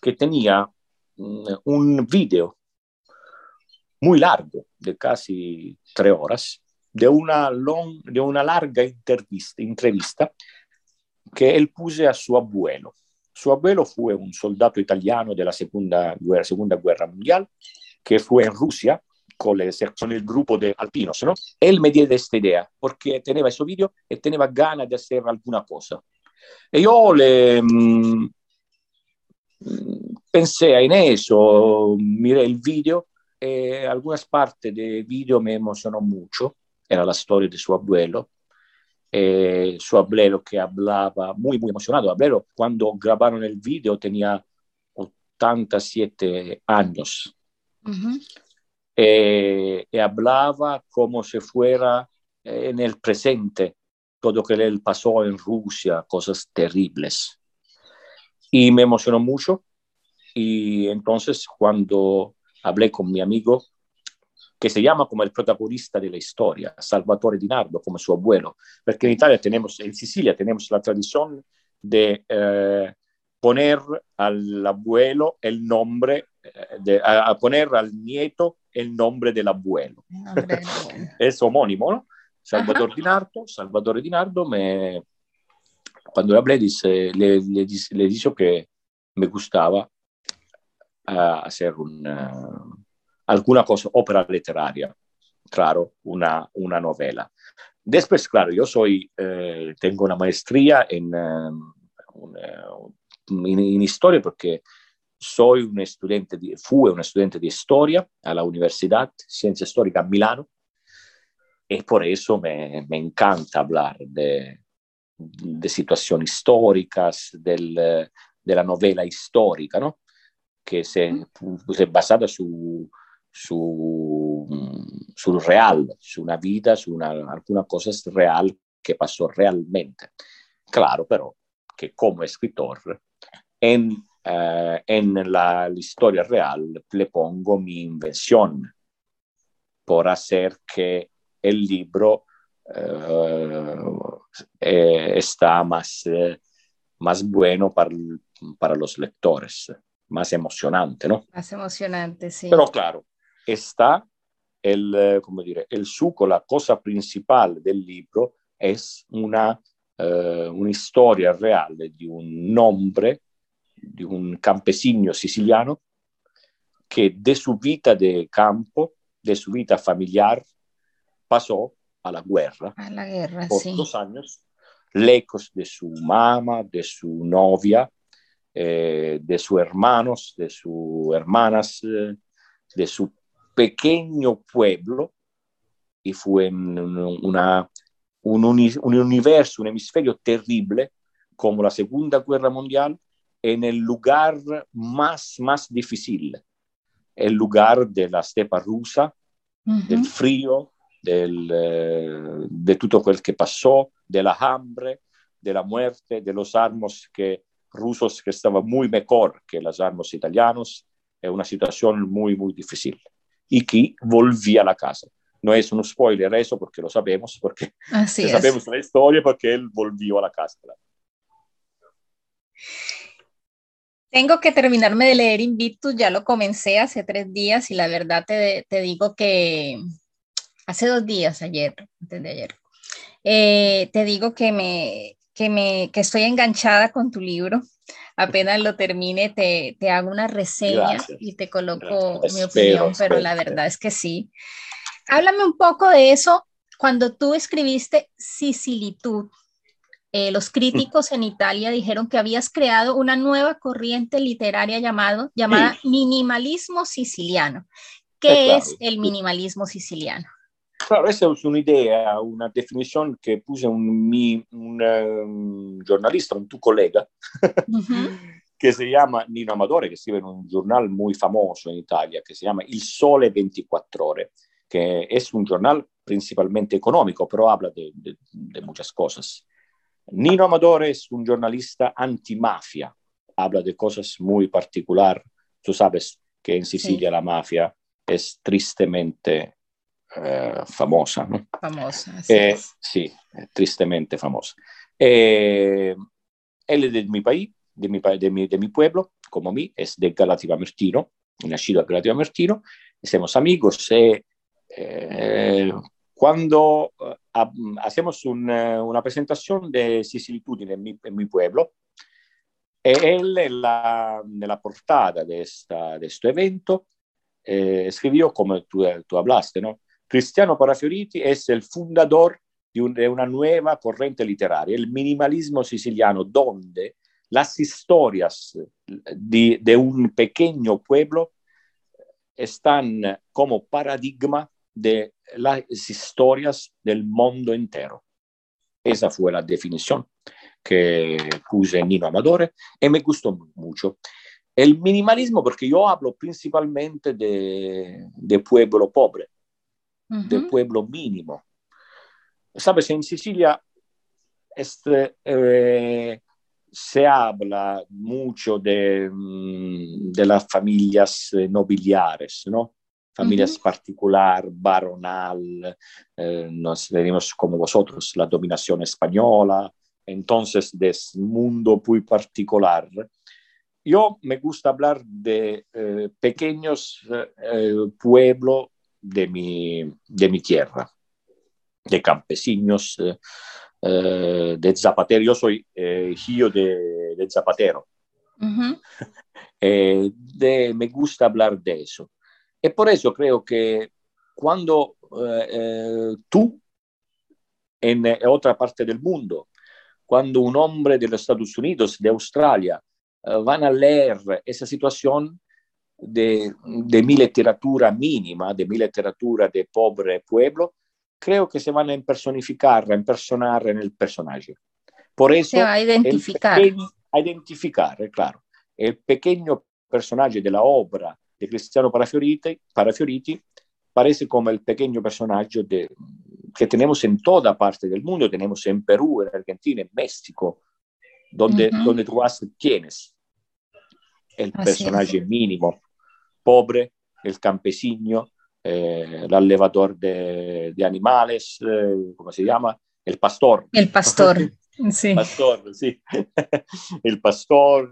que tenía mm, un video muy largo, de casi tres horas, de una, long- de una larga entrevista, entrevista que él puse a su abuelo. Su abuelo fue un soldado italiano de la Segunda Guerra, Segunda Guerra Mundial que fue en Rusia con, el, con el grupo de alpinos. ¿no? Él me dio esta idea porque tenía ese video y tenía ganas de hacer alguna cosa. Y yo le, mm, pensé en eso, miré el video y algunas partes del video me emocionó mucho. Era la historia de su abuelo. Eh, su abuelo que hablaba muy, muy emocionado. Abuelo, cuando grabaron el video tenía 87 años. Eh, y hablaba como si fuera en el presente todo lo que él pasó en Rusia, cosas terribles. Y me emocionó mucho y entonces cuando hablé con mi amigo, que se llama como el protagonista de la historia, Salvatore Di Nardo, como su abuelo, porque en Italia tenemos, en Sicilia tenemos la tradición de eh, poner al abuelo el nombre, eh, de, a, poner al nieto el nombre del abuelo. Nombre del abuelo. es homónimo, ¿no? Salvatore Di Nardo, Salvatore Di Nardo me, cuando le hablé dice, le, le, le, dijo que me gustaba a hacer una, alguna cosa, ópera literaria, claro, una, una novela. Después, claro, yo soy, eh, tengo una maestría en, um, in, in, historia porque soy un estudiante, di, fui un estudiante de historia a la Universidad Ciencia Histórica a Milano y por eso me, me encanta hablar de, de situaciones históricas, del, de la novela histórica, ¿no? que se, se basada su, su, sul real, su una vida, su una, alguna cosa real que pasó realmente. Claro, pero que como escritor, en, eh, en la, la, historia real le pongo mi invención por hacer que el libro eh, eh, está más, eh, más bueno para, para los lectores más emocionante, ¿no? Más emocionante, sí. Pero claro, está el, eh, dire, el suco, la cosa principal del libro es una, uh, una historia real de un hombre, de un campesino siciliano que de su vida de campo, de su vida familiar, pasó a la guerra. A la guerra, por sí. dos años, lejos de su mamá, de su novia, eh, de sus hermanos, de sus hermanas, eh, de su pequeño pueblo, y fue una, un, uni, un, universo, un hemisferio terrible como la Segunda Guerra Mundial en el lugar más, más difícil, el lugar de la stepa rusa, uh -huh. del frío, del, eh, de todo lo que pasó, de la hambre, de la muerte, de los armas que rusos que estaban muy mejor que las armas italianos, es una situación muy, muy difícil. Y que volvía a la casa. No es un spoiler eso porque lo sabemos, porque Así sabemos la historia, porque él volvió a la casa. Tengo que terminarme de leer Invictus, ya lo comencé hace tres días y la verdad te, te digo que hace dos días, ayer, antes de ayer, eh, te digo que me, que, me, que estoy enganchada con tu libro. Apenas lo termine, te, te hago una reseña Gracias. y te coloco Gracias. mi Espero, opinión, pero espero, la verdad es que sí. Háblame un poco de eso cuando tú escribiste Sicilitud. Eh, los críticos en Italia dijeron que habías creado una nueva corriente literaria llamado, llamada minimalismo siciliano. ¿Qué claro. es el minimalismo siciliano? Claro, esa es una idea, una definición que puse un, mi, un, um, giornalista, un tu colega, Ujú. que se llama Nino Amadore, que escribe en un giornal muy famoso en Italia, que se llama Il Sole 24 Ore, que es un giornal principalmente económico, pero habla de, de, de muchas cosas. Nino Amadore es un giornalista antimafia, habla de cosas muy particular. Tú sabes que en Sicilia Sí. la mafia es tristemente eh, famosa, ¿no? Famosa. Eh, sí, eh, tristemente famosa. Eh, él es de mi país, de mi, de mi, de mi pueblo, como mí, es de Galativa Mertino, nacido en Galativa Mertino, somos amigos. cuando ha- hacemos una, una presentación de Sicilitudine en mi, en mi pueblo, e él en la, nella portada de, esta, de este evento eh, escribió, como tú, tú hablaste, ¿no? Cristiano Parafioriti es el fundador de, un- de una nueva corriente literaria, el minimalismo siciliano, donde las historias de, de un pequeño pueblo están como paradigma de las historias del mundo entero. Esa fue la definición que puse Nino Amadore y me gustó mucho. El minimalismo, porque yo hablo principalmente de, de pueblo pobre, uh -huh. de pueblo mínimo. Sabes, en Sicilia este, eh, se habla mucho de, mm, de las familias eh, nobiliares, ¿no? Familias uh -huh. particular, baronal, eh, nos venimos como vosotros, la dominación española, entonces de mundo muy particular. Yo me gusta hablar de eh, pequeños pueblos de mi, de mi tierra, de campesinos, eh, de zapatero. Yo soy hijo de, de zapatero. Uh -huh. de, me gusta hablar de eso. Y por eso creo que cuando tú en otra parte del mundo cuando un hombre de los Estados Unidos, de Australia, uh, van a leer esa situación de, de, mi literatura mínima, de mi literatura de pobre pueblo, creo que se van a impersonificar, a impersonar en el personaje. Por eso, se va a identificar. Pequeño, a identificar, claro. El pequeño personaje de la obra de Cristiano Parafioriti, Parafioriti parece como el pequeño personaje de, que tenemos en toda parte del mundo, tenemos en Perú, en Argentina, en México, donde, uh -huh. donde tú vas, tienes el Así personaje es. mínimo, pobre, el campesino, eh, el allevador de, de animales, eh, ¿cómo se llama? El pastor. El pastor, sí. Pastor, sí. el pastor.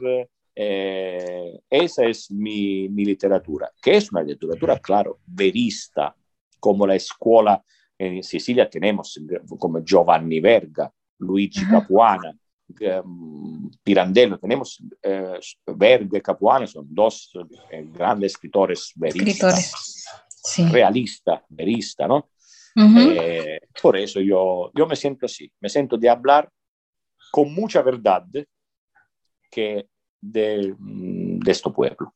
Eh, esa es mi, mi literatura, que es una literatura, claro, verista, como la escuela en Sicilia tenemos como Giovanni Verga, Luigi Capuana, eh, Pirandello, tenemos eh, Verga y Capuana, son dos eh, grandes escritores veristas. Sí. realista, verista, ¿no? Uh -huh. por eso yo, yo me siento así, me siento de hablar con mucha verdad que de, de este pueblo,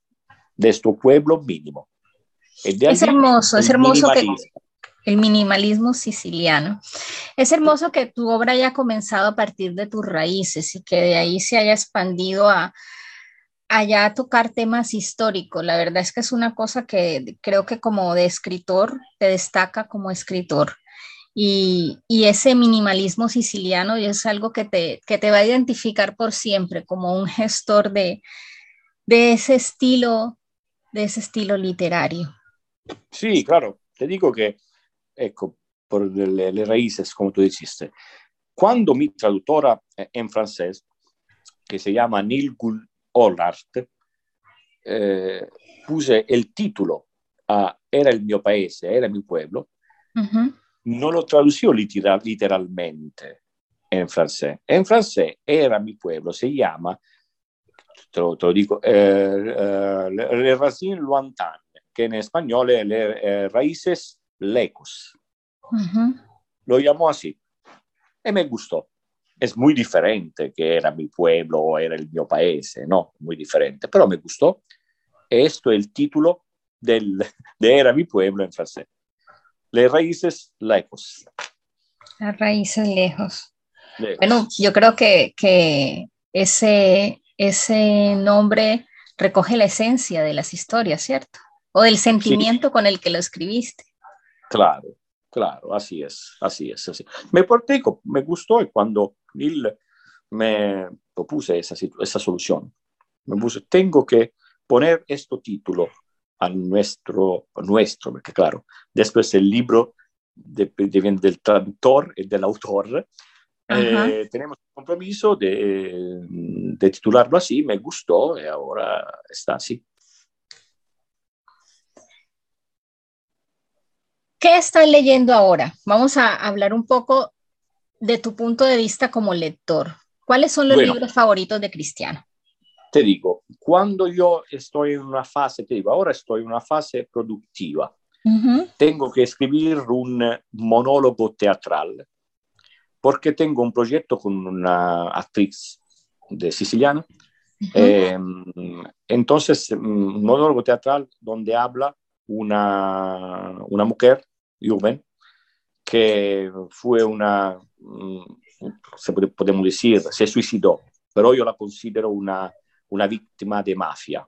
de este pueblo mínimo. De es hermoso, es hermoso que el minimalismo siciliano. Es hermoso que tu obra haya comenzado a partir de tus raíces y que de ahí se haya expandido a allá tocar temas históricos. La verdad es que es una cosa que creo que como de escritor te destaca como escritor. Y, y ese minimalismo siciliano es algo que te, que te va a identificar por siempre como un gestor de, de ese estilo, de ese estilo literario. Sí, claro. Te digo que ecco, por le, le raíces, como tú dijiste. Cuando mi traductora en francés, que se llama Nilgul Hollart, eh, puse el título a Era el mio paese, era mi pueblo, uh -huh. no lo tradució literal, literalmente en francés. En francés, Era mi pueblo, se llama, te lo, te lo dico, eh, eh, Le Racines Lointaines, que en español es Le eh, Raíces Lecos. Uh -huh. Lo llamó así. Y me gustó. Es muy diferente que era mi pueblo o era el mio paese, ¿no? Muy diferente, pero me gustó. Esto es el título del, de Era mi pueblo en francés. Les raíces lejos. Las raíces lejos. lejos. Bueno, yo creo que, que ese, ese nombre recoge la esencia de las historias, ¿cierto? O del sentimiento sí. con el que lo escribiste. Claro, claro, así es, así es. Así. Me porté, me gustó y cuando él me propuse esa, esa solución, me puse, tengo que poner este título a nuestro, a nuestro, porque claro, después el libro de, de, del traductor y del autor, eh, tenemos el compromiso de, de titularlo así, me gustó y ahora está así. ¿Qué estás leyendo ahora? Vamos a hablar un poco de tu punto de vista como lector. ¿Cuáles son los bueno, libros favoritos de Cristiano? Te digo, cuando yo estoy en una fase, te digo, ahora estoy en una fase productiva. Uh -huh. Tengo que escribir un monólogo teatral porque tengo un proyecto con una actriz de siciliana. Eh, entonces, un monólogo teatral donde habla una, una mujer joven que fue una, mm, se podemos decir, se suicidó, pero yo la considero una, una víctima de mafia,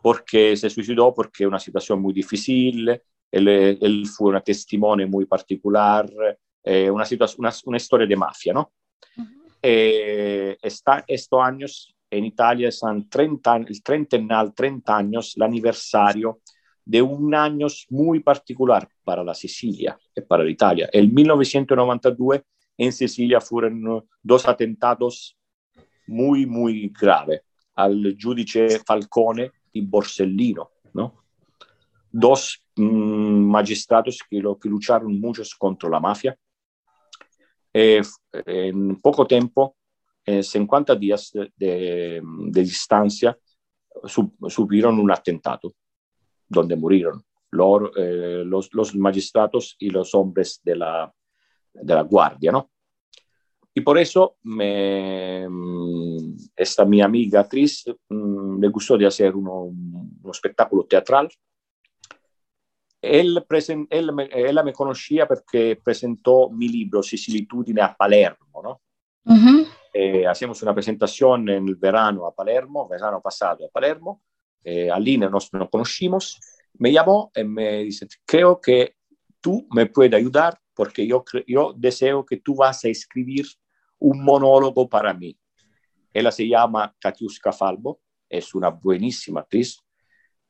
porque se suicidó porque es una situación muy difícil, él, él fue una testimonio muy particular, eh, una, una, una, historia de mafia, ¿no? Uh -huh. eh, está, estos años en Italia son 30, el trentennal, 30 años, el aniversario de un año muy particular para la Sicilia y para Italia. El 1992 en Sicilia fueron dos atentados muy, muy graves al giudice Falcone y Borsellino, ¿no? Dos mmm, magistrados que, lucharon muchos contra la mafia. Eh, en poco tiempo, en 50 días de, distancia, sub, subieron un atentado donde murieron los, eh, los, los, magistrados y los hombres de la, de la guardia, ¿no? Y por eso me, esta mi amiga actriz mmm, le gustó de hacer uno, uno espectáculo teatral. Él, él, ella me conocía porque presentó mi libro Sicilitudine a Palermo, ¿no? Uh -huh. eh, hacemos una presentación en el verano a Palermo, verano pasado a Palermo, eh, nos, conocimos, me llamó y me dice, creo que tú me puedes ayudar porque yo, deseo que tú vas a escribir un monólogo para mí. Ella se llama Katiuska Falbo, es una buenísima actriz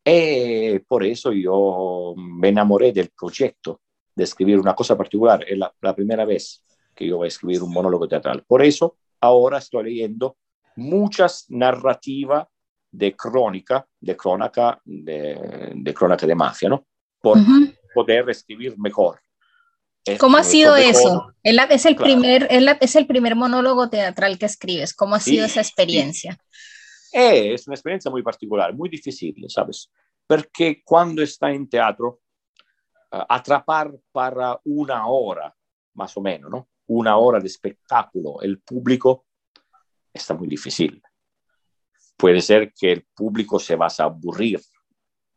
y por eso yo me enamoré del proyecto de escribir una cosa particular. Es la, la primera vez que yo voy a escribir un monólogo teatral. Por eso ahora estoy leyendo muchas narrativas de crónica, de crónica, de, de crónica de mafia, ¿no? Por uh -huh. poder escribir mejor. ¿Cómo ha sido eso? Es, la, es, el claro. primer, es, la, es, el primer monólogo teatral que escribes. ¿Cómo ha sido sí, esa experiencia? Sí. Es una experiencia muy particular, muy difícil, ¿sabes? Porque cuando está en teatro, uh, atrapar para una hora, más o menos, ¿no? Una hora de espectáculo, el público está muy difícil. Puede ser que el público se va a aburrir.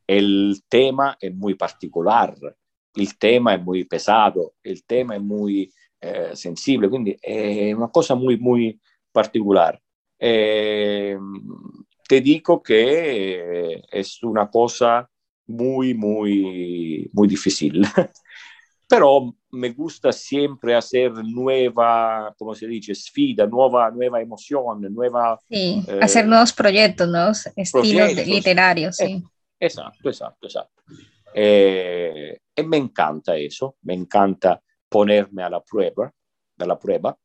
El tema es muy particular, il tema è muy pesado, il tema è muy eh, sensible, quindi è una cosa muy, muy particular. Eh, te dico que es una cosa muy, muy, muy difícil. Pero me gusta siempre hacer nueva, como se dice, sfida, nueva, nueva emoción, nueva... Sí, eh, hacer nuevos proyectos, nuevos estilos literarios, sí. Exacto, exacto, exacto. Eh, y me encanta eso, me encanta ponerme a la prueba, a la prueba.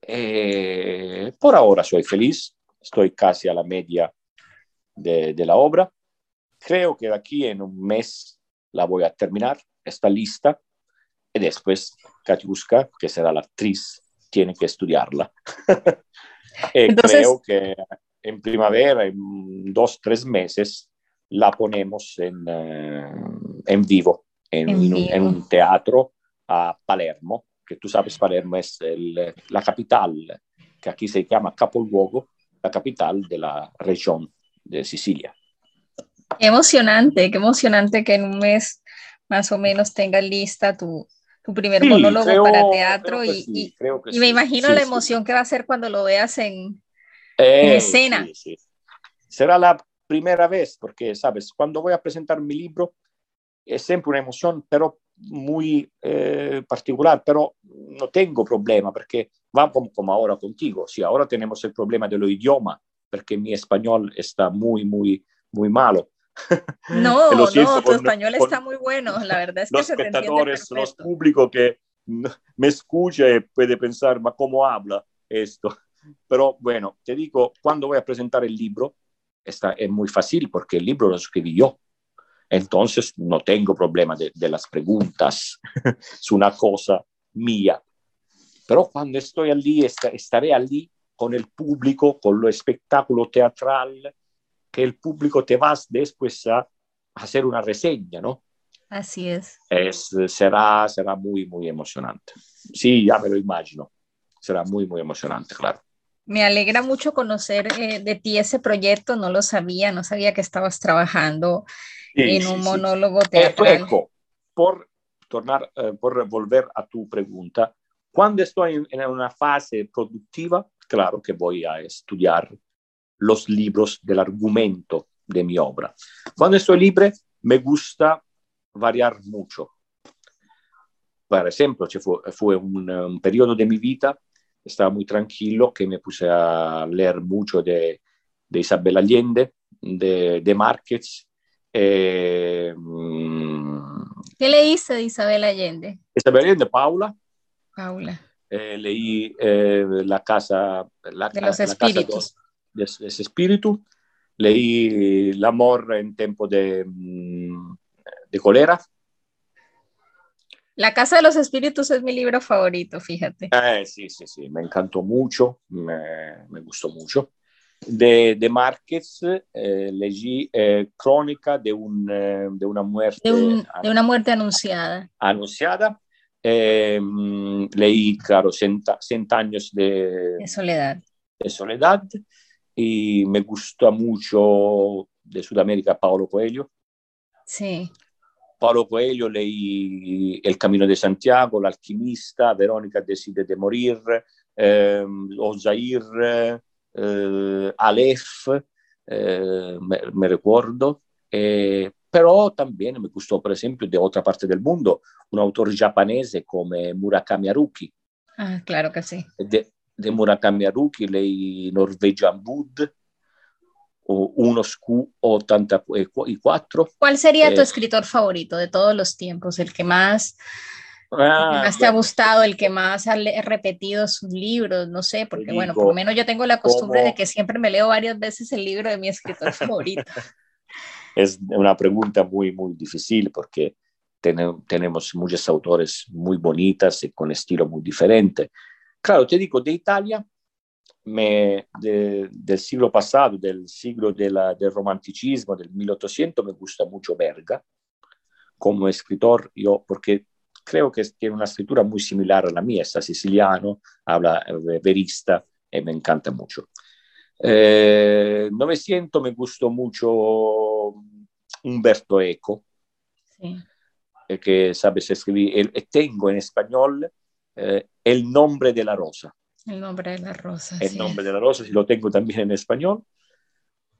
Eh, por ahora soy feliz, estoy casi a la media de, de, la obra. Creo que de aquí en un mes la voy a terminar, está lista, y después Katiuska, que será la actriz, tiene que estudiarla. Entonces... Creo que en primavera, en dos, tres meses, la ponemos en, eh, en vivo, en, en, vivo. en, un teatro a Palermo, que tú sabes, Palermo es el, la capital, que aquí se llama Capoluogo, la capital de la región de Sicilia. Qué emocionante, qué emocionante que en un mes más o menos tengas lista tu, tu primer sí, monólogo creo, para teatro y, sí, y, me imagino la emoción que va a ser cuando lo veas en, eh, en escena. Será la primera vez, porque, sabes, cuando voy a presentar mi libro es siempre una emoción, pero muy eh, particular, pero no tengo problema, porque va como, como, ahora contigo. Sí, ahora tenemos el problema del idioma, porque mi español está muy, muy, muy malo. No, no, tu con, español con, está muy bueno, la verdad es que los se espectadores, los públicos que me escucha y puede pensar, ma ¿cómo habla esto? Pero bueno, te digo, cuando voy a presentar el libro, está, es muy fácil porque el libro lo escribí yo. Entonces no tengo problema de, de las preguntas, es una cosa mía. Pero cuando estoy allí, estaré allí con el público, con lo espectáculo teatral, que el público te vas después a hacer una reseña, ¿no? Así es. es. será, será muy, muy emocionante. Sí, ya me lo imagino. Será muy, muy emocionante, claro. Me alegra mucho conocer eh, de ti ese proyecto, no lo sabía, no sabía que estabas trabajando sí, en un sí, monólogo teatral. Ecco, por tornar, eh, por volver a tu pregunta, cuando estoy en, en, una fase productiva, claro que voy a estudiar los libros del argumento de mi obra. Cuando estoy libre, me gusta variar mucho. Por ejemplo, fue, fue un, un periodo de mi vida estaba muy tranquilo, que me puse a leer mucho de, de Isabel Allende, de, de Márquez. Eh, ¿Qué leíste de Isabel Allende? Isabel Allende, Paula. Paula. Eh, leí eh, La Casa la, de los Espíritus. De, de, de espíritu. Leí El amor en tiempo de, de cólera. La Casa de los Espíritus es mi libro favorito, fíjate. Eh, sí, sí, sí, me encantó mucho, me, me gustó mucho. De, de Márquez eh, leí eh, Crónica de, un, de, una muerte. De, un, de, una muerte anunciada. Anunciada. leí, claro, Cien, cien años de, de, soledad. De soledad. Y me gustó mucho de Sudamérica Paulo Coelho. Sí. Paulo Coelho leí El Camino de Santiago, L'Alquimista, Verónica decide de morir, eh, Ozair, eh, Aleph, eh, me, recuerdo. però también me gustó, por ejemplo, de otra parte del mundo, un autor japonés come Murakami Haruki. Ah, claro que sí. De, de Murakami Haruki leí Norwegian Wood, unos Q84. ¿Cuál sería eh, tu escritor favorito de todos los tiempos? El que más, ah, el que más te ha gustado, el que más ha repetido sus libros, no sé, porque digo, bueno, por lo menos yo tengo la costumbre como... de que siempre me leo varias veces el libro de mi escritor favorito. es una pregunta muy, muy difícil porque ten tenemos muchos autores muy bonitas y con estilo muy diferente. Claro, te digo, de Italia, me, de, del siglo pasado, del siglo de la, del romanticismo, del 1800, me gusta mucho Verga como escritor, yo, porque creo que tiene una escritura muy similar a la mía, está siciliano, habla verista y me encanta mucho. Eh, 900 me gustó mucho Humberto Eco, sí. que sabes escribir, y tengo en español eh, El nombre de la rosa. El nombre de la rosa. El nombre de la rosa, si lo tengo también en español.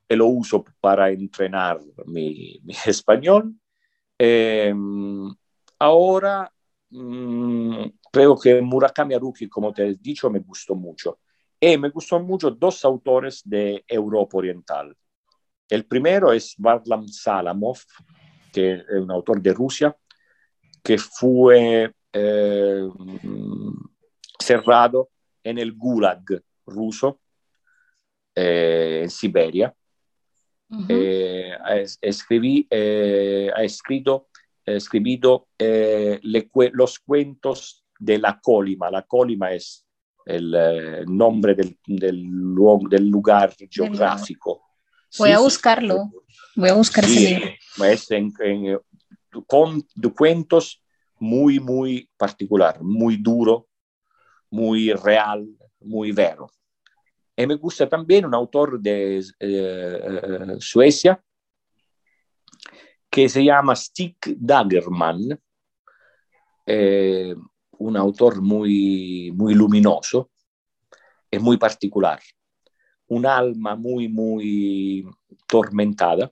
Y lo uso para entrenar mi, mi español. Eh, ahora mmm, creo que Murakami Haruki, como te he dicho, me gustó mucho. Y me gustó mucho dos autores de Europa Oriental. El primero es Varlam Salamov, que es un autor de Rusia, que fue eh, cerrado en el Gulag ruso, eh, en Siberia. Uh -huh. eh, escribí, eh, ha escrito, escribido le, los cuentos de la Colima. La Colima es el eh, nombre del, del, del, lugar geográfico. Voy sí, a buscarlo. Voy a buscar sí, ese libro. Es en, en, con de cuentos muy, muy particular, muy duro, muy real, muy vero. Y me gusta también un autor de eh, Suecia que se llama Stig Dagerman, eh, un autor muy, muy luminoso y muy particular, un alma muy, muy tormentada.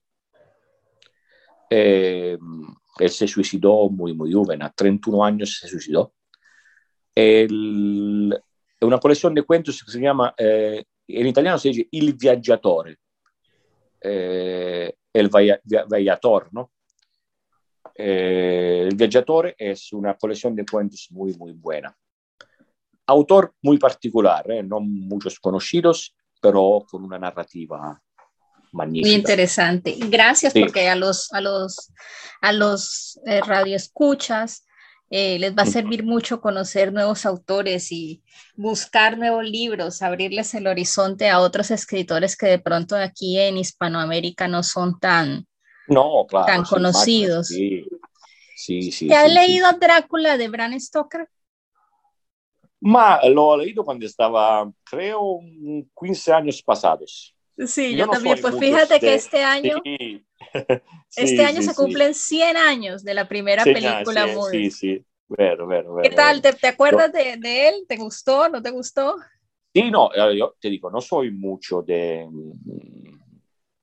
Eh, él se suicidó muy, muy joven, a 31 años se suicidó. El, una colección de cuentos que se llama, eh, italiano se dice Il Viaggiatore, eh, el viator, ¿no? Eh, el Viaggiatore es una colección de cuentos muy, muy buena. Autor muy particular, ¿eh? no muchos conocidos, pero con una narrativa magnífica. Muy interesante. Gracias sí. porque a los, a los, a los eh, radioescuchas eh, les va a servir mucho conocer nuevos autores y buscar nuevos libros, abrirles el horizonte a otros escritores que de pronto aquí en Hispanoamérica no son tan, no, claro, tan conocidos. Sí, sí, sí. ¿Te has sí, leído Drácula de Bram Stoker? Ma l'ho leído cuando estaba, creo, 15 años pasados. Sí, yo, yo no también. Pues fíjate de... que este año, sí. este sí, año sí, se cumplen 100 años de la primera película Sí, sí, Vero, vero, vero, ¿Qué tal? ¿Te, te acuerdas de, de, él? ¿Te gustó? ¿No te gustó? Sí, no, eh, yo te digo, no soy mucho de,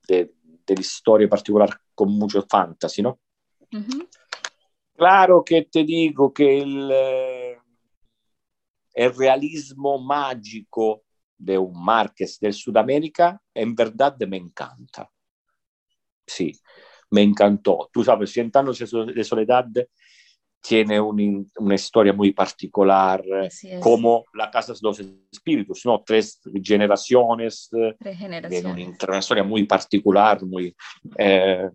de, de la historia particular con mucho fantasy, ¿no? Uh -huh. Claro que te digo que el, eh, el realismo mágico de un Márquez del Sudamérica en verdad me encanta. Sí, me encantó. Tú sabes, Cien años de soledad tiene un, una historia muy particular, como La Casa de los Espíritus, ¿no? Tres generaciones, Tres generaciones. Una, una, historia muy particular, muy, eh,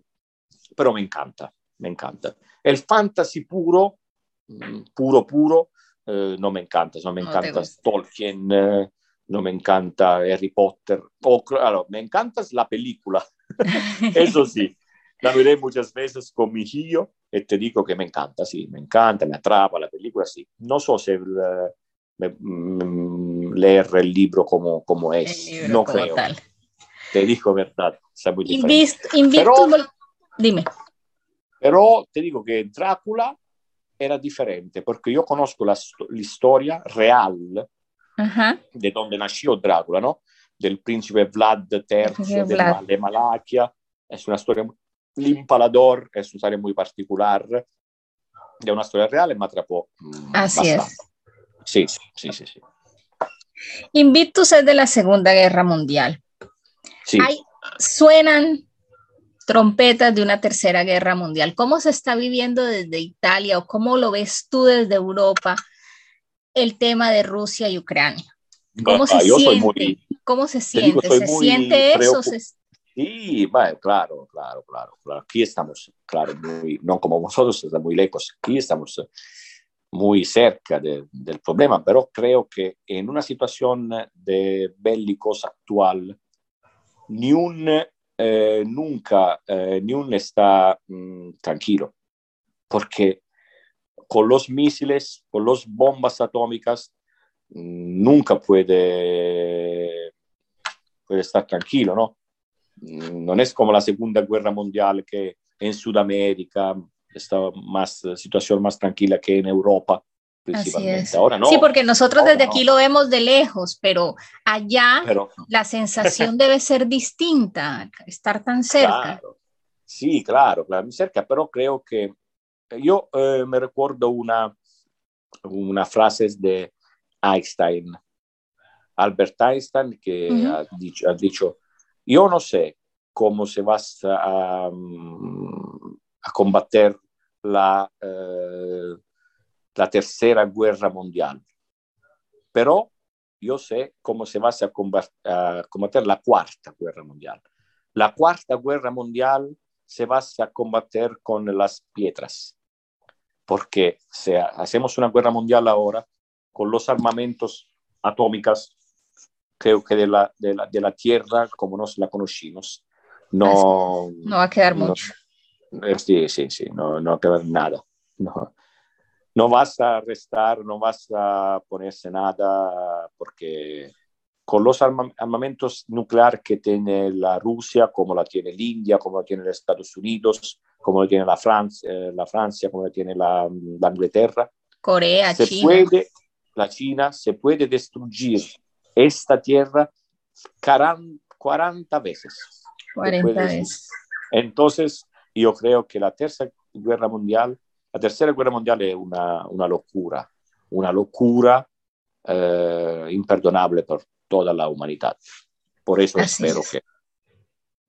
pero me encanta, me encanta. El fantasy puro, mm, puro, puro, eh, no me encanta, no me encanta Tolkien, eh, no me encanta Harry Potter, o, claro, me encanta la película, eso sí. La veré muchas veces con mi hijo y te digo que me encanta, sí, me encanta, me atrapa la película, sí. No sé si uh, me, mm, leer el libro como, como es, libro no como creo. Tal. Te digo verdad, es muy. Invist, invito, Pero- dime. Pero te digo que Drácula era diferente, porque yo conozco la historia real De donde nació Drácula, ¿no? Del príncipe Vlad III de, Vlad. Ma- de Malaquia. Es una historia, el empalador es una historia muy particular, de una historia real y me atrapó. mm, Así bastante. Sí, sí, sí, sí. Invictus es de la Segunda Guerra Mundial. Sí. Hay, suenan trompetas de una tercera guerra mundial. ¿Cómo se está viviendo desde Italia o cómo lo ves tú desde Europa el tema de Rusia y Ucrania? ¿Cómo se yo soy siente? muy- ¿Cómo se te digo, siente? soy ¿Se siente eso? ¿Se- Sí, bueno, claro, claro, claro, claro. Aquí estamos, claro, muy, no como vosotros, está muy lejos. Aquí estamos eh, muy cerca de- del problema, pero creo que en una situación de bélicos actual, ni un, eh, nunca, eh, ni un está mm, tranquilo, porque con los misiles, con las bombas atómicas, nunca puede, puede estar tranquilo, ¿no? Non è come la seconda guerra mondiale che in Sud America está más eh, situación más tranquila que en Europa Así es. Ahora no. Sí, porque nosotros ahora desde no. aquí lo vemos de lejos, pero allá Pero la sensación debe ser distinta, estar tan cerca. Claro. Sí, claro, claro, cerca, pero creo que yo eh, me recuerdo una, una frase de Einstein, Albert Einstein, que ha, dicho, ha dicho, yo no sé cómo se va a, mm, a combater la, eh, la tercera guerra mundial, pero yo sé cómo se va a combat- a combater la cuarta guerra mundial. La cuarta guerra mundial se va a combater con las piedras, porque si hacemos una guerra mundial ahora con los armamentos atómicos, creo que de la, de la, de la Tierra como nos la conocimos, no, No va a quedar no- mucho. eh, Sí, sí, sí, no, no va a quedar nada. No, no vas a restar, no vas a ponerse nada, porque con los arma- armamentos nucleares que tiene la Rusia, como la tiene la India, como la tiene los Estados Unidos, como la tiene la Francia, eh, la Francia como la tiene la, la Inglaterra, Corea, se China. puede, la China, se puede destruir esta tierra 40, 40 veces. Se 40 puede destruir. veces. Entonces, yo creo que la tercera guerra mundial, la tercera guerra mundial es una, una locura, una locura eh, imperdonable por toda la humanidad. Por eso Así espero es. que...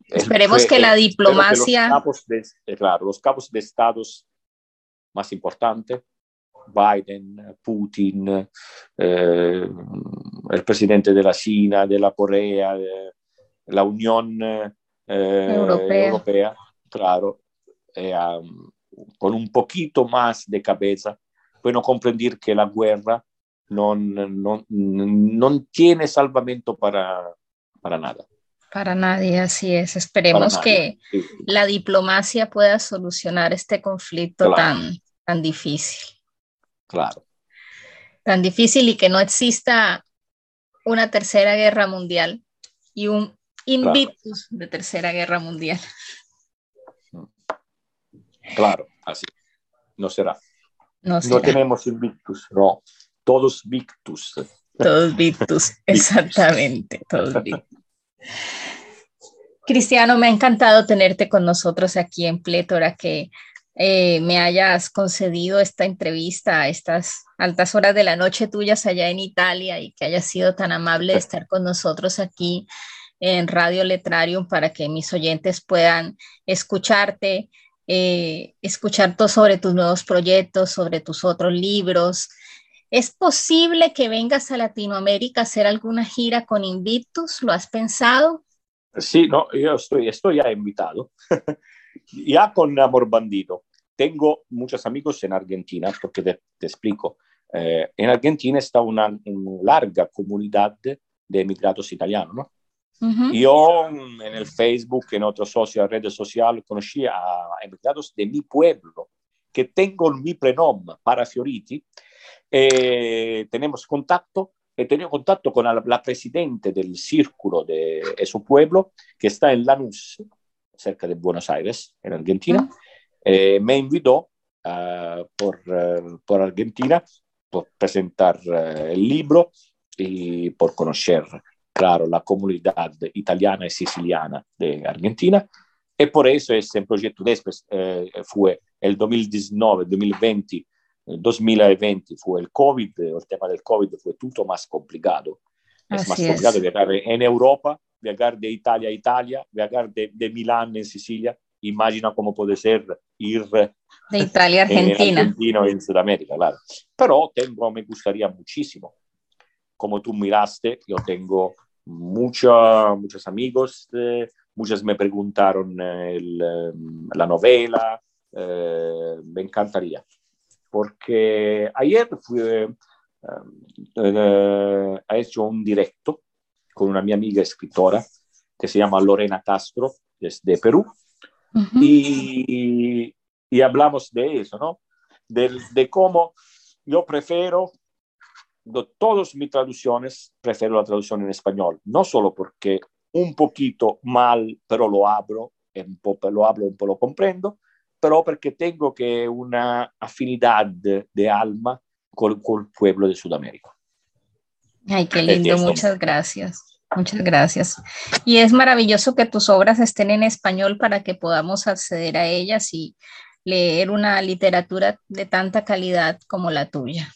Esperemos que la espero diplomacia- los capos de, eh, claro, los capos de estados más importantes, Biden, Putin, eh, el presidente de la China, de la Corea, de la Unión eh, Europea. Europea, claro, eh, um, con un poquito más de cabeza, pueden comprender que la guerra no, no, no tiene salvamento para, para nada. Para nadie, así es. Esperemos que Sí, la diplomacia pueda solucionar este conflicto Claro. tan, tan difícil. claro. Tan difícil y que no exista una tercera guerra mundial y un invictus de tercera guerra mundial. Claro, así. No será. No, no tenemos invictus, no. Todos victus. Todos victus, exactamente. Todos victus. Cristiano, me ha encantado tenerte con nosotros aquí en Plétora, que eh, me hayas concedido esta entrevista a estas altas horas de la noche tuyas allá en Italia y que hayas sido tan amable de estar con nosotros aquí en Radio Letrarium para que mis oyentes puedan escucharte, eh, escuchar todo sobre tus nuevos proyectos, sobre tus otros libros. ¿Es posible que vengas a Latinoamérica a hacer alguna gira con Invictus? ¿Lo has pensado? Sí, no, yo estoy, estoy ya invitado. ya con Amor Bandido. Tengo muchos amigos en Argentina, porque te, explico. Eh, en Argentina está una, larga comunidad de emigrados italianos, ¿no? Yo en el Facebook, en otros socios, redes sociales, conocí a emigrados de mi pueblo, que tengo mi prenom para Fioriti. Eh, tenemos contacto he tenido contacto con la, la, presidente del círculo de, de, su pueblo, que está en Lanús, cerca de Buenos Aires, en Argentina. Eh, me invitó uh, por, uh, por, Argentina por presentar uh, el libro y por conocer, claro, la comunidad italiana y siciliana de Argentina. Y por eso ese proyecto después fue el 2019-2020 2020 fue el COVID, el tema del COVID fue todo más complicado. Es más complicado viajar en Europa, viajar de Italia a Italia, viajar de, de Milán en Sicilia. Imagina cómo puede ser ir de Italia a Argentina. En Argentina en Sudamérica, claro. Pero tengo, me gustaría muchísimo. Como tú miraste, yo tengo mucha, muchos amigos, eh, muchos me preguntaron eh, el, la novela, eh, me encantaría porque ayer fui, eh, eh, ha hecho un directo con una mi amiga escritora que se llama Lorena Castro, es de Perú, uh -huh. y, y, hablamos de eso, ¿no? De, de cómo yo prefiero, de todas mis traducciones, prefiero la traducción en español, no solo porque un poquito mal, pero lo abro, un po', lo hablo, un po' lo comprendo, pero porque tengo que una afinidad de, alma con, con, el pueblo de Sudamérica. Ay, qué lindo, muchas gracias. Muchas gracias. Y es maravilloso que tus obras estén en español para que podamos acceder a ellas y leer una literatura de tanta calidad como la tuya.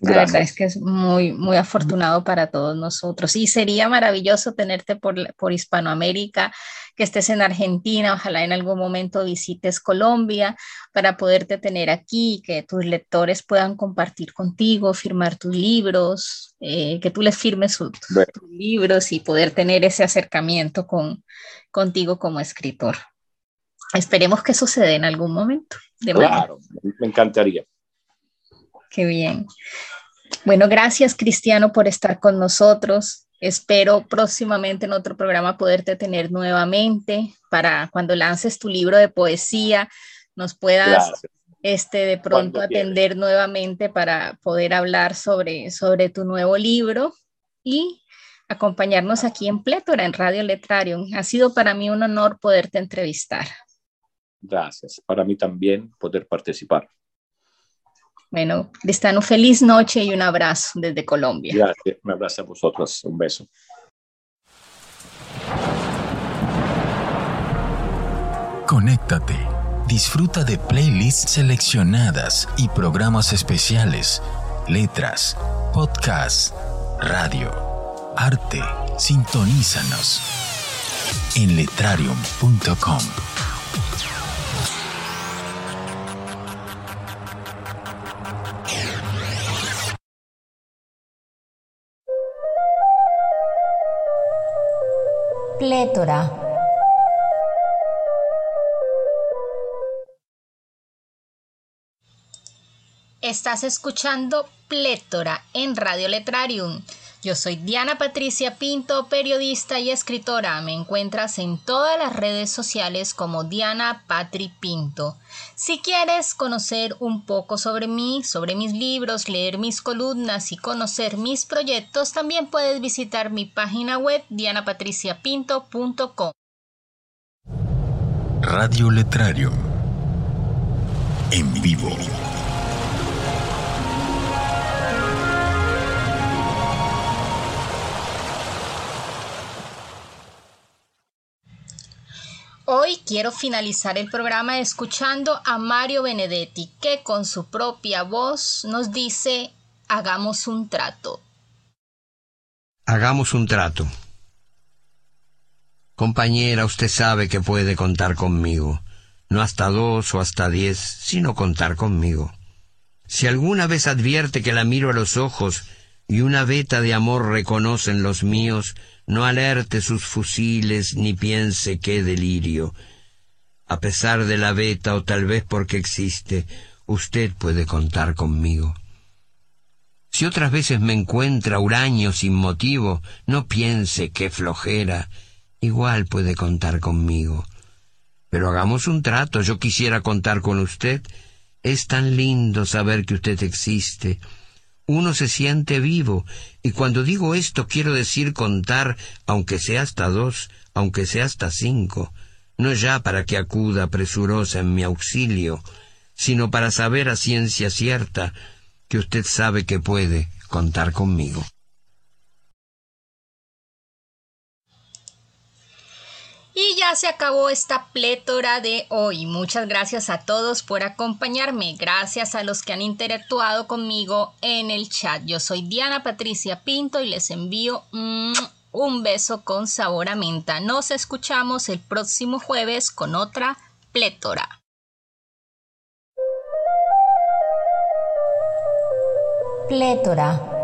La verdad es que es muy, muy afortunado para todos nosotros. Y sería maravilloso tenerte por, por Hispanoamérica, que estés en Argentina, ojalá en algún momento visites Colombia para poderte tener aquí, que tus lectores puedan compartir contigo, firmar tus libros, eh, que tú les firmes su, bueno. tus libros y poder tener ese acercamiento con, contigo como escritor. Esperemos que suceda en algún momento. De claro, me encantaría. Qué bien. Bueno, gracias Cristiano por estar con nosotros. Espero próximamente en otro programa poderte tener nuevamente para cuando lances tu libro de poesía, nos puedas claro. este, de pronto cuando atender quieres. nuevamente para poder hablar sobre, sobre tu nuevo libro y acompañarnos aquí en Plétora, en Radio Letrarium. Ha sido para mí un honor poderte entrevistar. Gracias. Para mí también poder participar. Bueno, Cristiano, feliz noche y un abrazo desde Colombia. Gracias, un abrazo a vosotros, un beso. Conéctate, disfruta de playlists seleccionadas y programas especiales, letras, podcasts, radio, arte. Sintonízanos en letrarium.com. Plétora. Estás escuchando Plétora en Radio Letrarium. Yo soy Diana Patricia Pinto, periodista y escritora. Me encuentras en todas las redes sociales como Diana Patri Pinto. Si quieres conocer un poco sobre mí, sobre mis libros, leer mis columnas y conocer mis proyectos, también puedes visitar mi página web dianapatriciapinto.com. Radio Letrario. En vivo. Hoy quiero finalizar el programa escuchando a Mario Benedetti, que con su propia voz nos dice, hagamos un trato. Hagamos un trato. Compañera, usted sabe que puede contar conmigo, no hasta dos o hasta diez, sino contar conmigo. Si alguna vez advierte que la miro a los ojos y una veta de amor reconocen los míos, no alerte sus fusiles ni piense qué delirio. A pesar de la veta o tal vez porque existe, usted puede contar conmigo. Si otras veces me encuentra huraño sin motivo, no piense qué flojera, igual puede contar conmigo. Pero hagamos un trato, yo quisiera contar con usted. Es tan lindo saber que usted existe uno se siente vivo, y cuando digo esto quiero decir contar, aunque sea hasta dos, aunque sea hasta cinco, no ya para que acuda presurosa en mi auxilio, sino para saber a ciencia cierta que usted sabe que puede contar conmigo. Y ya se acabó esta plétora de hoy. Muchas gracias a todos por acompañarme. Gracias a los que han interactuado conmigo en el chat. Yo soy Diana Patricia Pinto y les envío un beso con sabor a menta. Nos escuchamos el próximo jueves con otra plétora. Plétora.